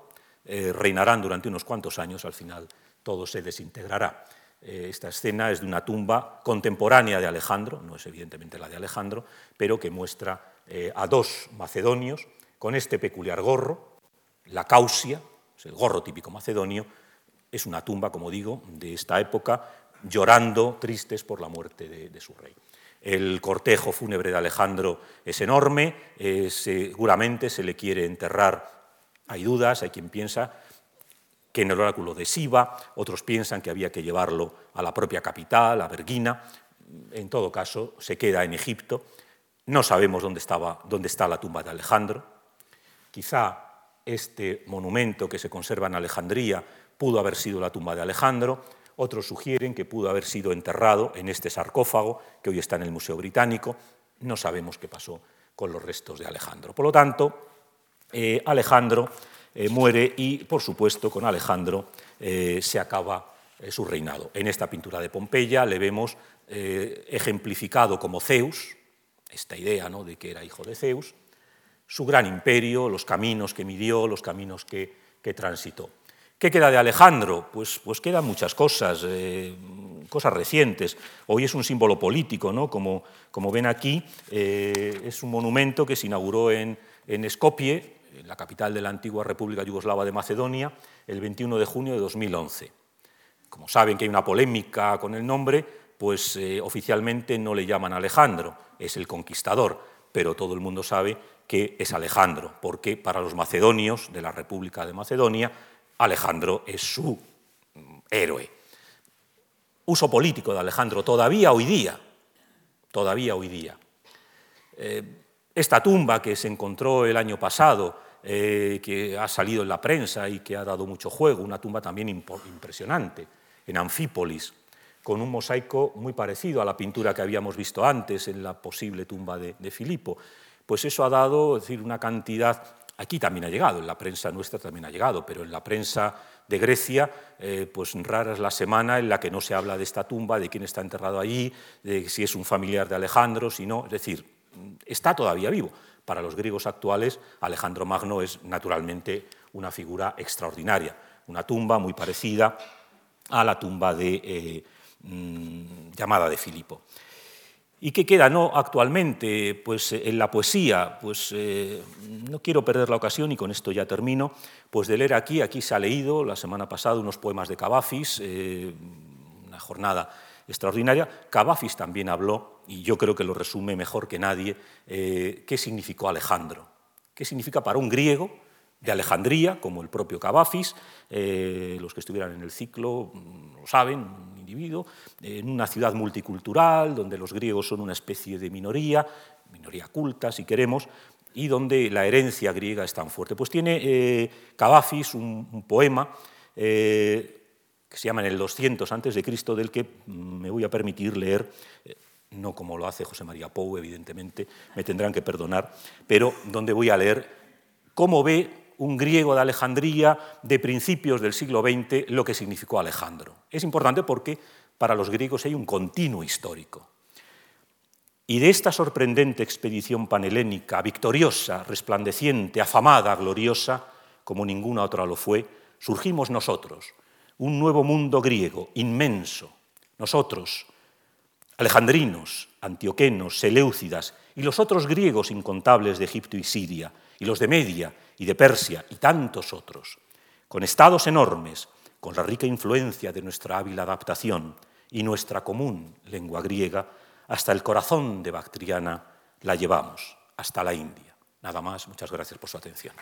eh, reinarán durante unos cuantos años, al final todo se desintegrará. Eh, esta escena es de una tumba contemporánea de Alejandro, no es evidentemente la de Alejandro, pero que muestra eh, a dos macedonios con este peculiar gorro, la causia, el gorro típico macedonio, es una tumba, como digo, de esta época, llorando, tristes por la muerte de, su rey. El cortejo fúnebre de Alejandro es enorme, seguramente se le quiere enterrar hay dudas, hay quien piensa que en el oráculo de Siva, otros piensan que había que llevarlo a la propia capital, a Berguina. En todo caso, se queda en Egipto. No sabemos dónde, estaba, dónde está la tumba de Alejandro. Quizá este monumento que se conserva en Alejandría pudo haber sido la tumba de Alejandro. Otros sugieren que pudo haber sido enterrado en este sarcófago que hoy está en el Museo Británico. No sabemos qué pasó con los restos de Alejandro. Por lo tanto, eh, Alejandro eh, muere y, por supuesto, con Alejandro eh, se acaba su reinado. En esta pintura de Pompeya le vemos ejemplificado como Zeus, esta idea ¿no? de que era hijo de Zeus, su gran imperio, los caminos que midió, los caminos que, transitó. ¿Qué queda de Alejandro? Pues, pues quedan muchas cosas, cosas recientes. Hoy es un símbolo político, ¿no? como, como ven aquí, es un monumento que se inauguró en, en Skopje, la capital de la antigua República Yugoslava de Macedonia, el 21 de junio de 2011. Como saben que hay una polémica con el nombre, pues eh, oficialmente no le llaman Alejandro, es el conquistador, pero todo el mundo sabe que es Alejandro, porque para los macedonios de la República de Macedonia, Alejandro es su mm, héroe. Uso político de Alejandro todavía hoy día, todavía hoy día. Eh, esta tumba que se encontró el año pasado eh, que ha salido en la prensa y que ha dado mucho juego, una tumba también impresionante, en Anfípolis, con un mosaico muy parecido a la pintura que habíamos visto antes en la posible tumba de, Filipo. Pues eso ha dado decir, una cantidad, aquí también ha llegado, en la prensa nuestra también ha llegado, pero en la prensa de Grecia, eh, pues rara es la semana en la que no se habla de esta tumba, de quién está enterrado allí, de si es un familiar de Alejandro, si no, es decir, está todavía vivo. Para los griegos actuales, Alejandro Magno es naturalmente una figura extraordinaria, una tumba muy parecida a la tumba de, mm, llamada de Filipo. ¿Y qué queda no actualmente? Pues eh, en la poesía, pues eh, no quiero perder la ocasión y con esto ya termino, pues de leer aquí, aquí se ha leído la semana pasada unos poemas de Cavafis, eh, una jornada extraordinaria. Cavafis también habló, y yo creo que lo resume mejor que nadie, qué significó Alejandro, qué significa para un griego de Alejandría, como el propio Cavafis, los que estuvieran en el ciclo mm, lo saben, individuo, en una ciudad multicultural, donde los griegos son una especie de minoría, minoría culta, si queremos, y donde la herencia griega es tan fuerte. Pues tiene eh, Cavafis un, poema eh, que se llama En el 200 antes de Cristo, del que me voy a permitir leer, eh, no como lo hace José María Pou, evidentemente, me tendrán que perdonar, pero donde voy a leer cómo ve un griego de Alejandría de principios del siglo XX lo que significó Alejandro. Es importante porque para los griegos hay un continuo histórico. Y de esta sorprendente expedición panhelénica, victoriosa, resplandeciente, afamada, gloriosa, como ninguna otra lo fue, surgimos nosotros, un nuevo mundo griego, inmenso. Nosotros, alejandrinos, antioquenos, seleucidas y los otros griegos incontables de Egipto y Siria, y los de Media y de Persia y tantos otros, con estados enormes, con la rica influencia de nuestra hábil adaptación y nuestra común lengua griega, hasta el corazón de Bactriana la llevamos, hasta la India. Nada más, muchas gracias por su atención.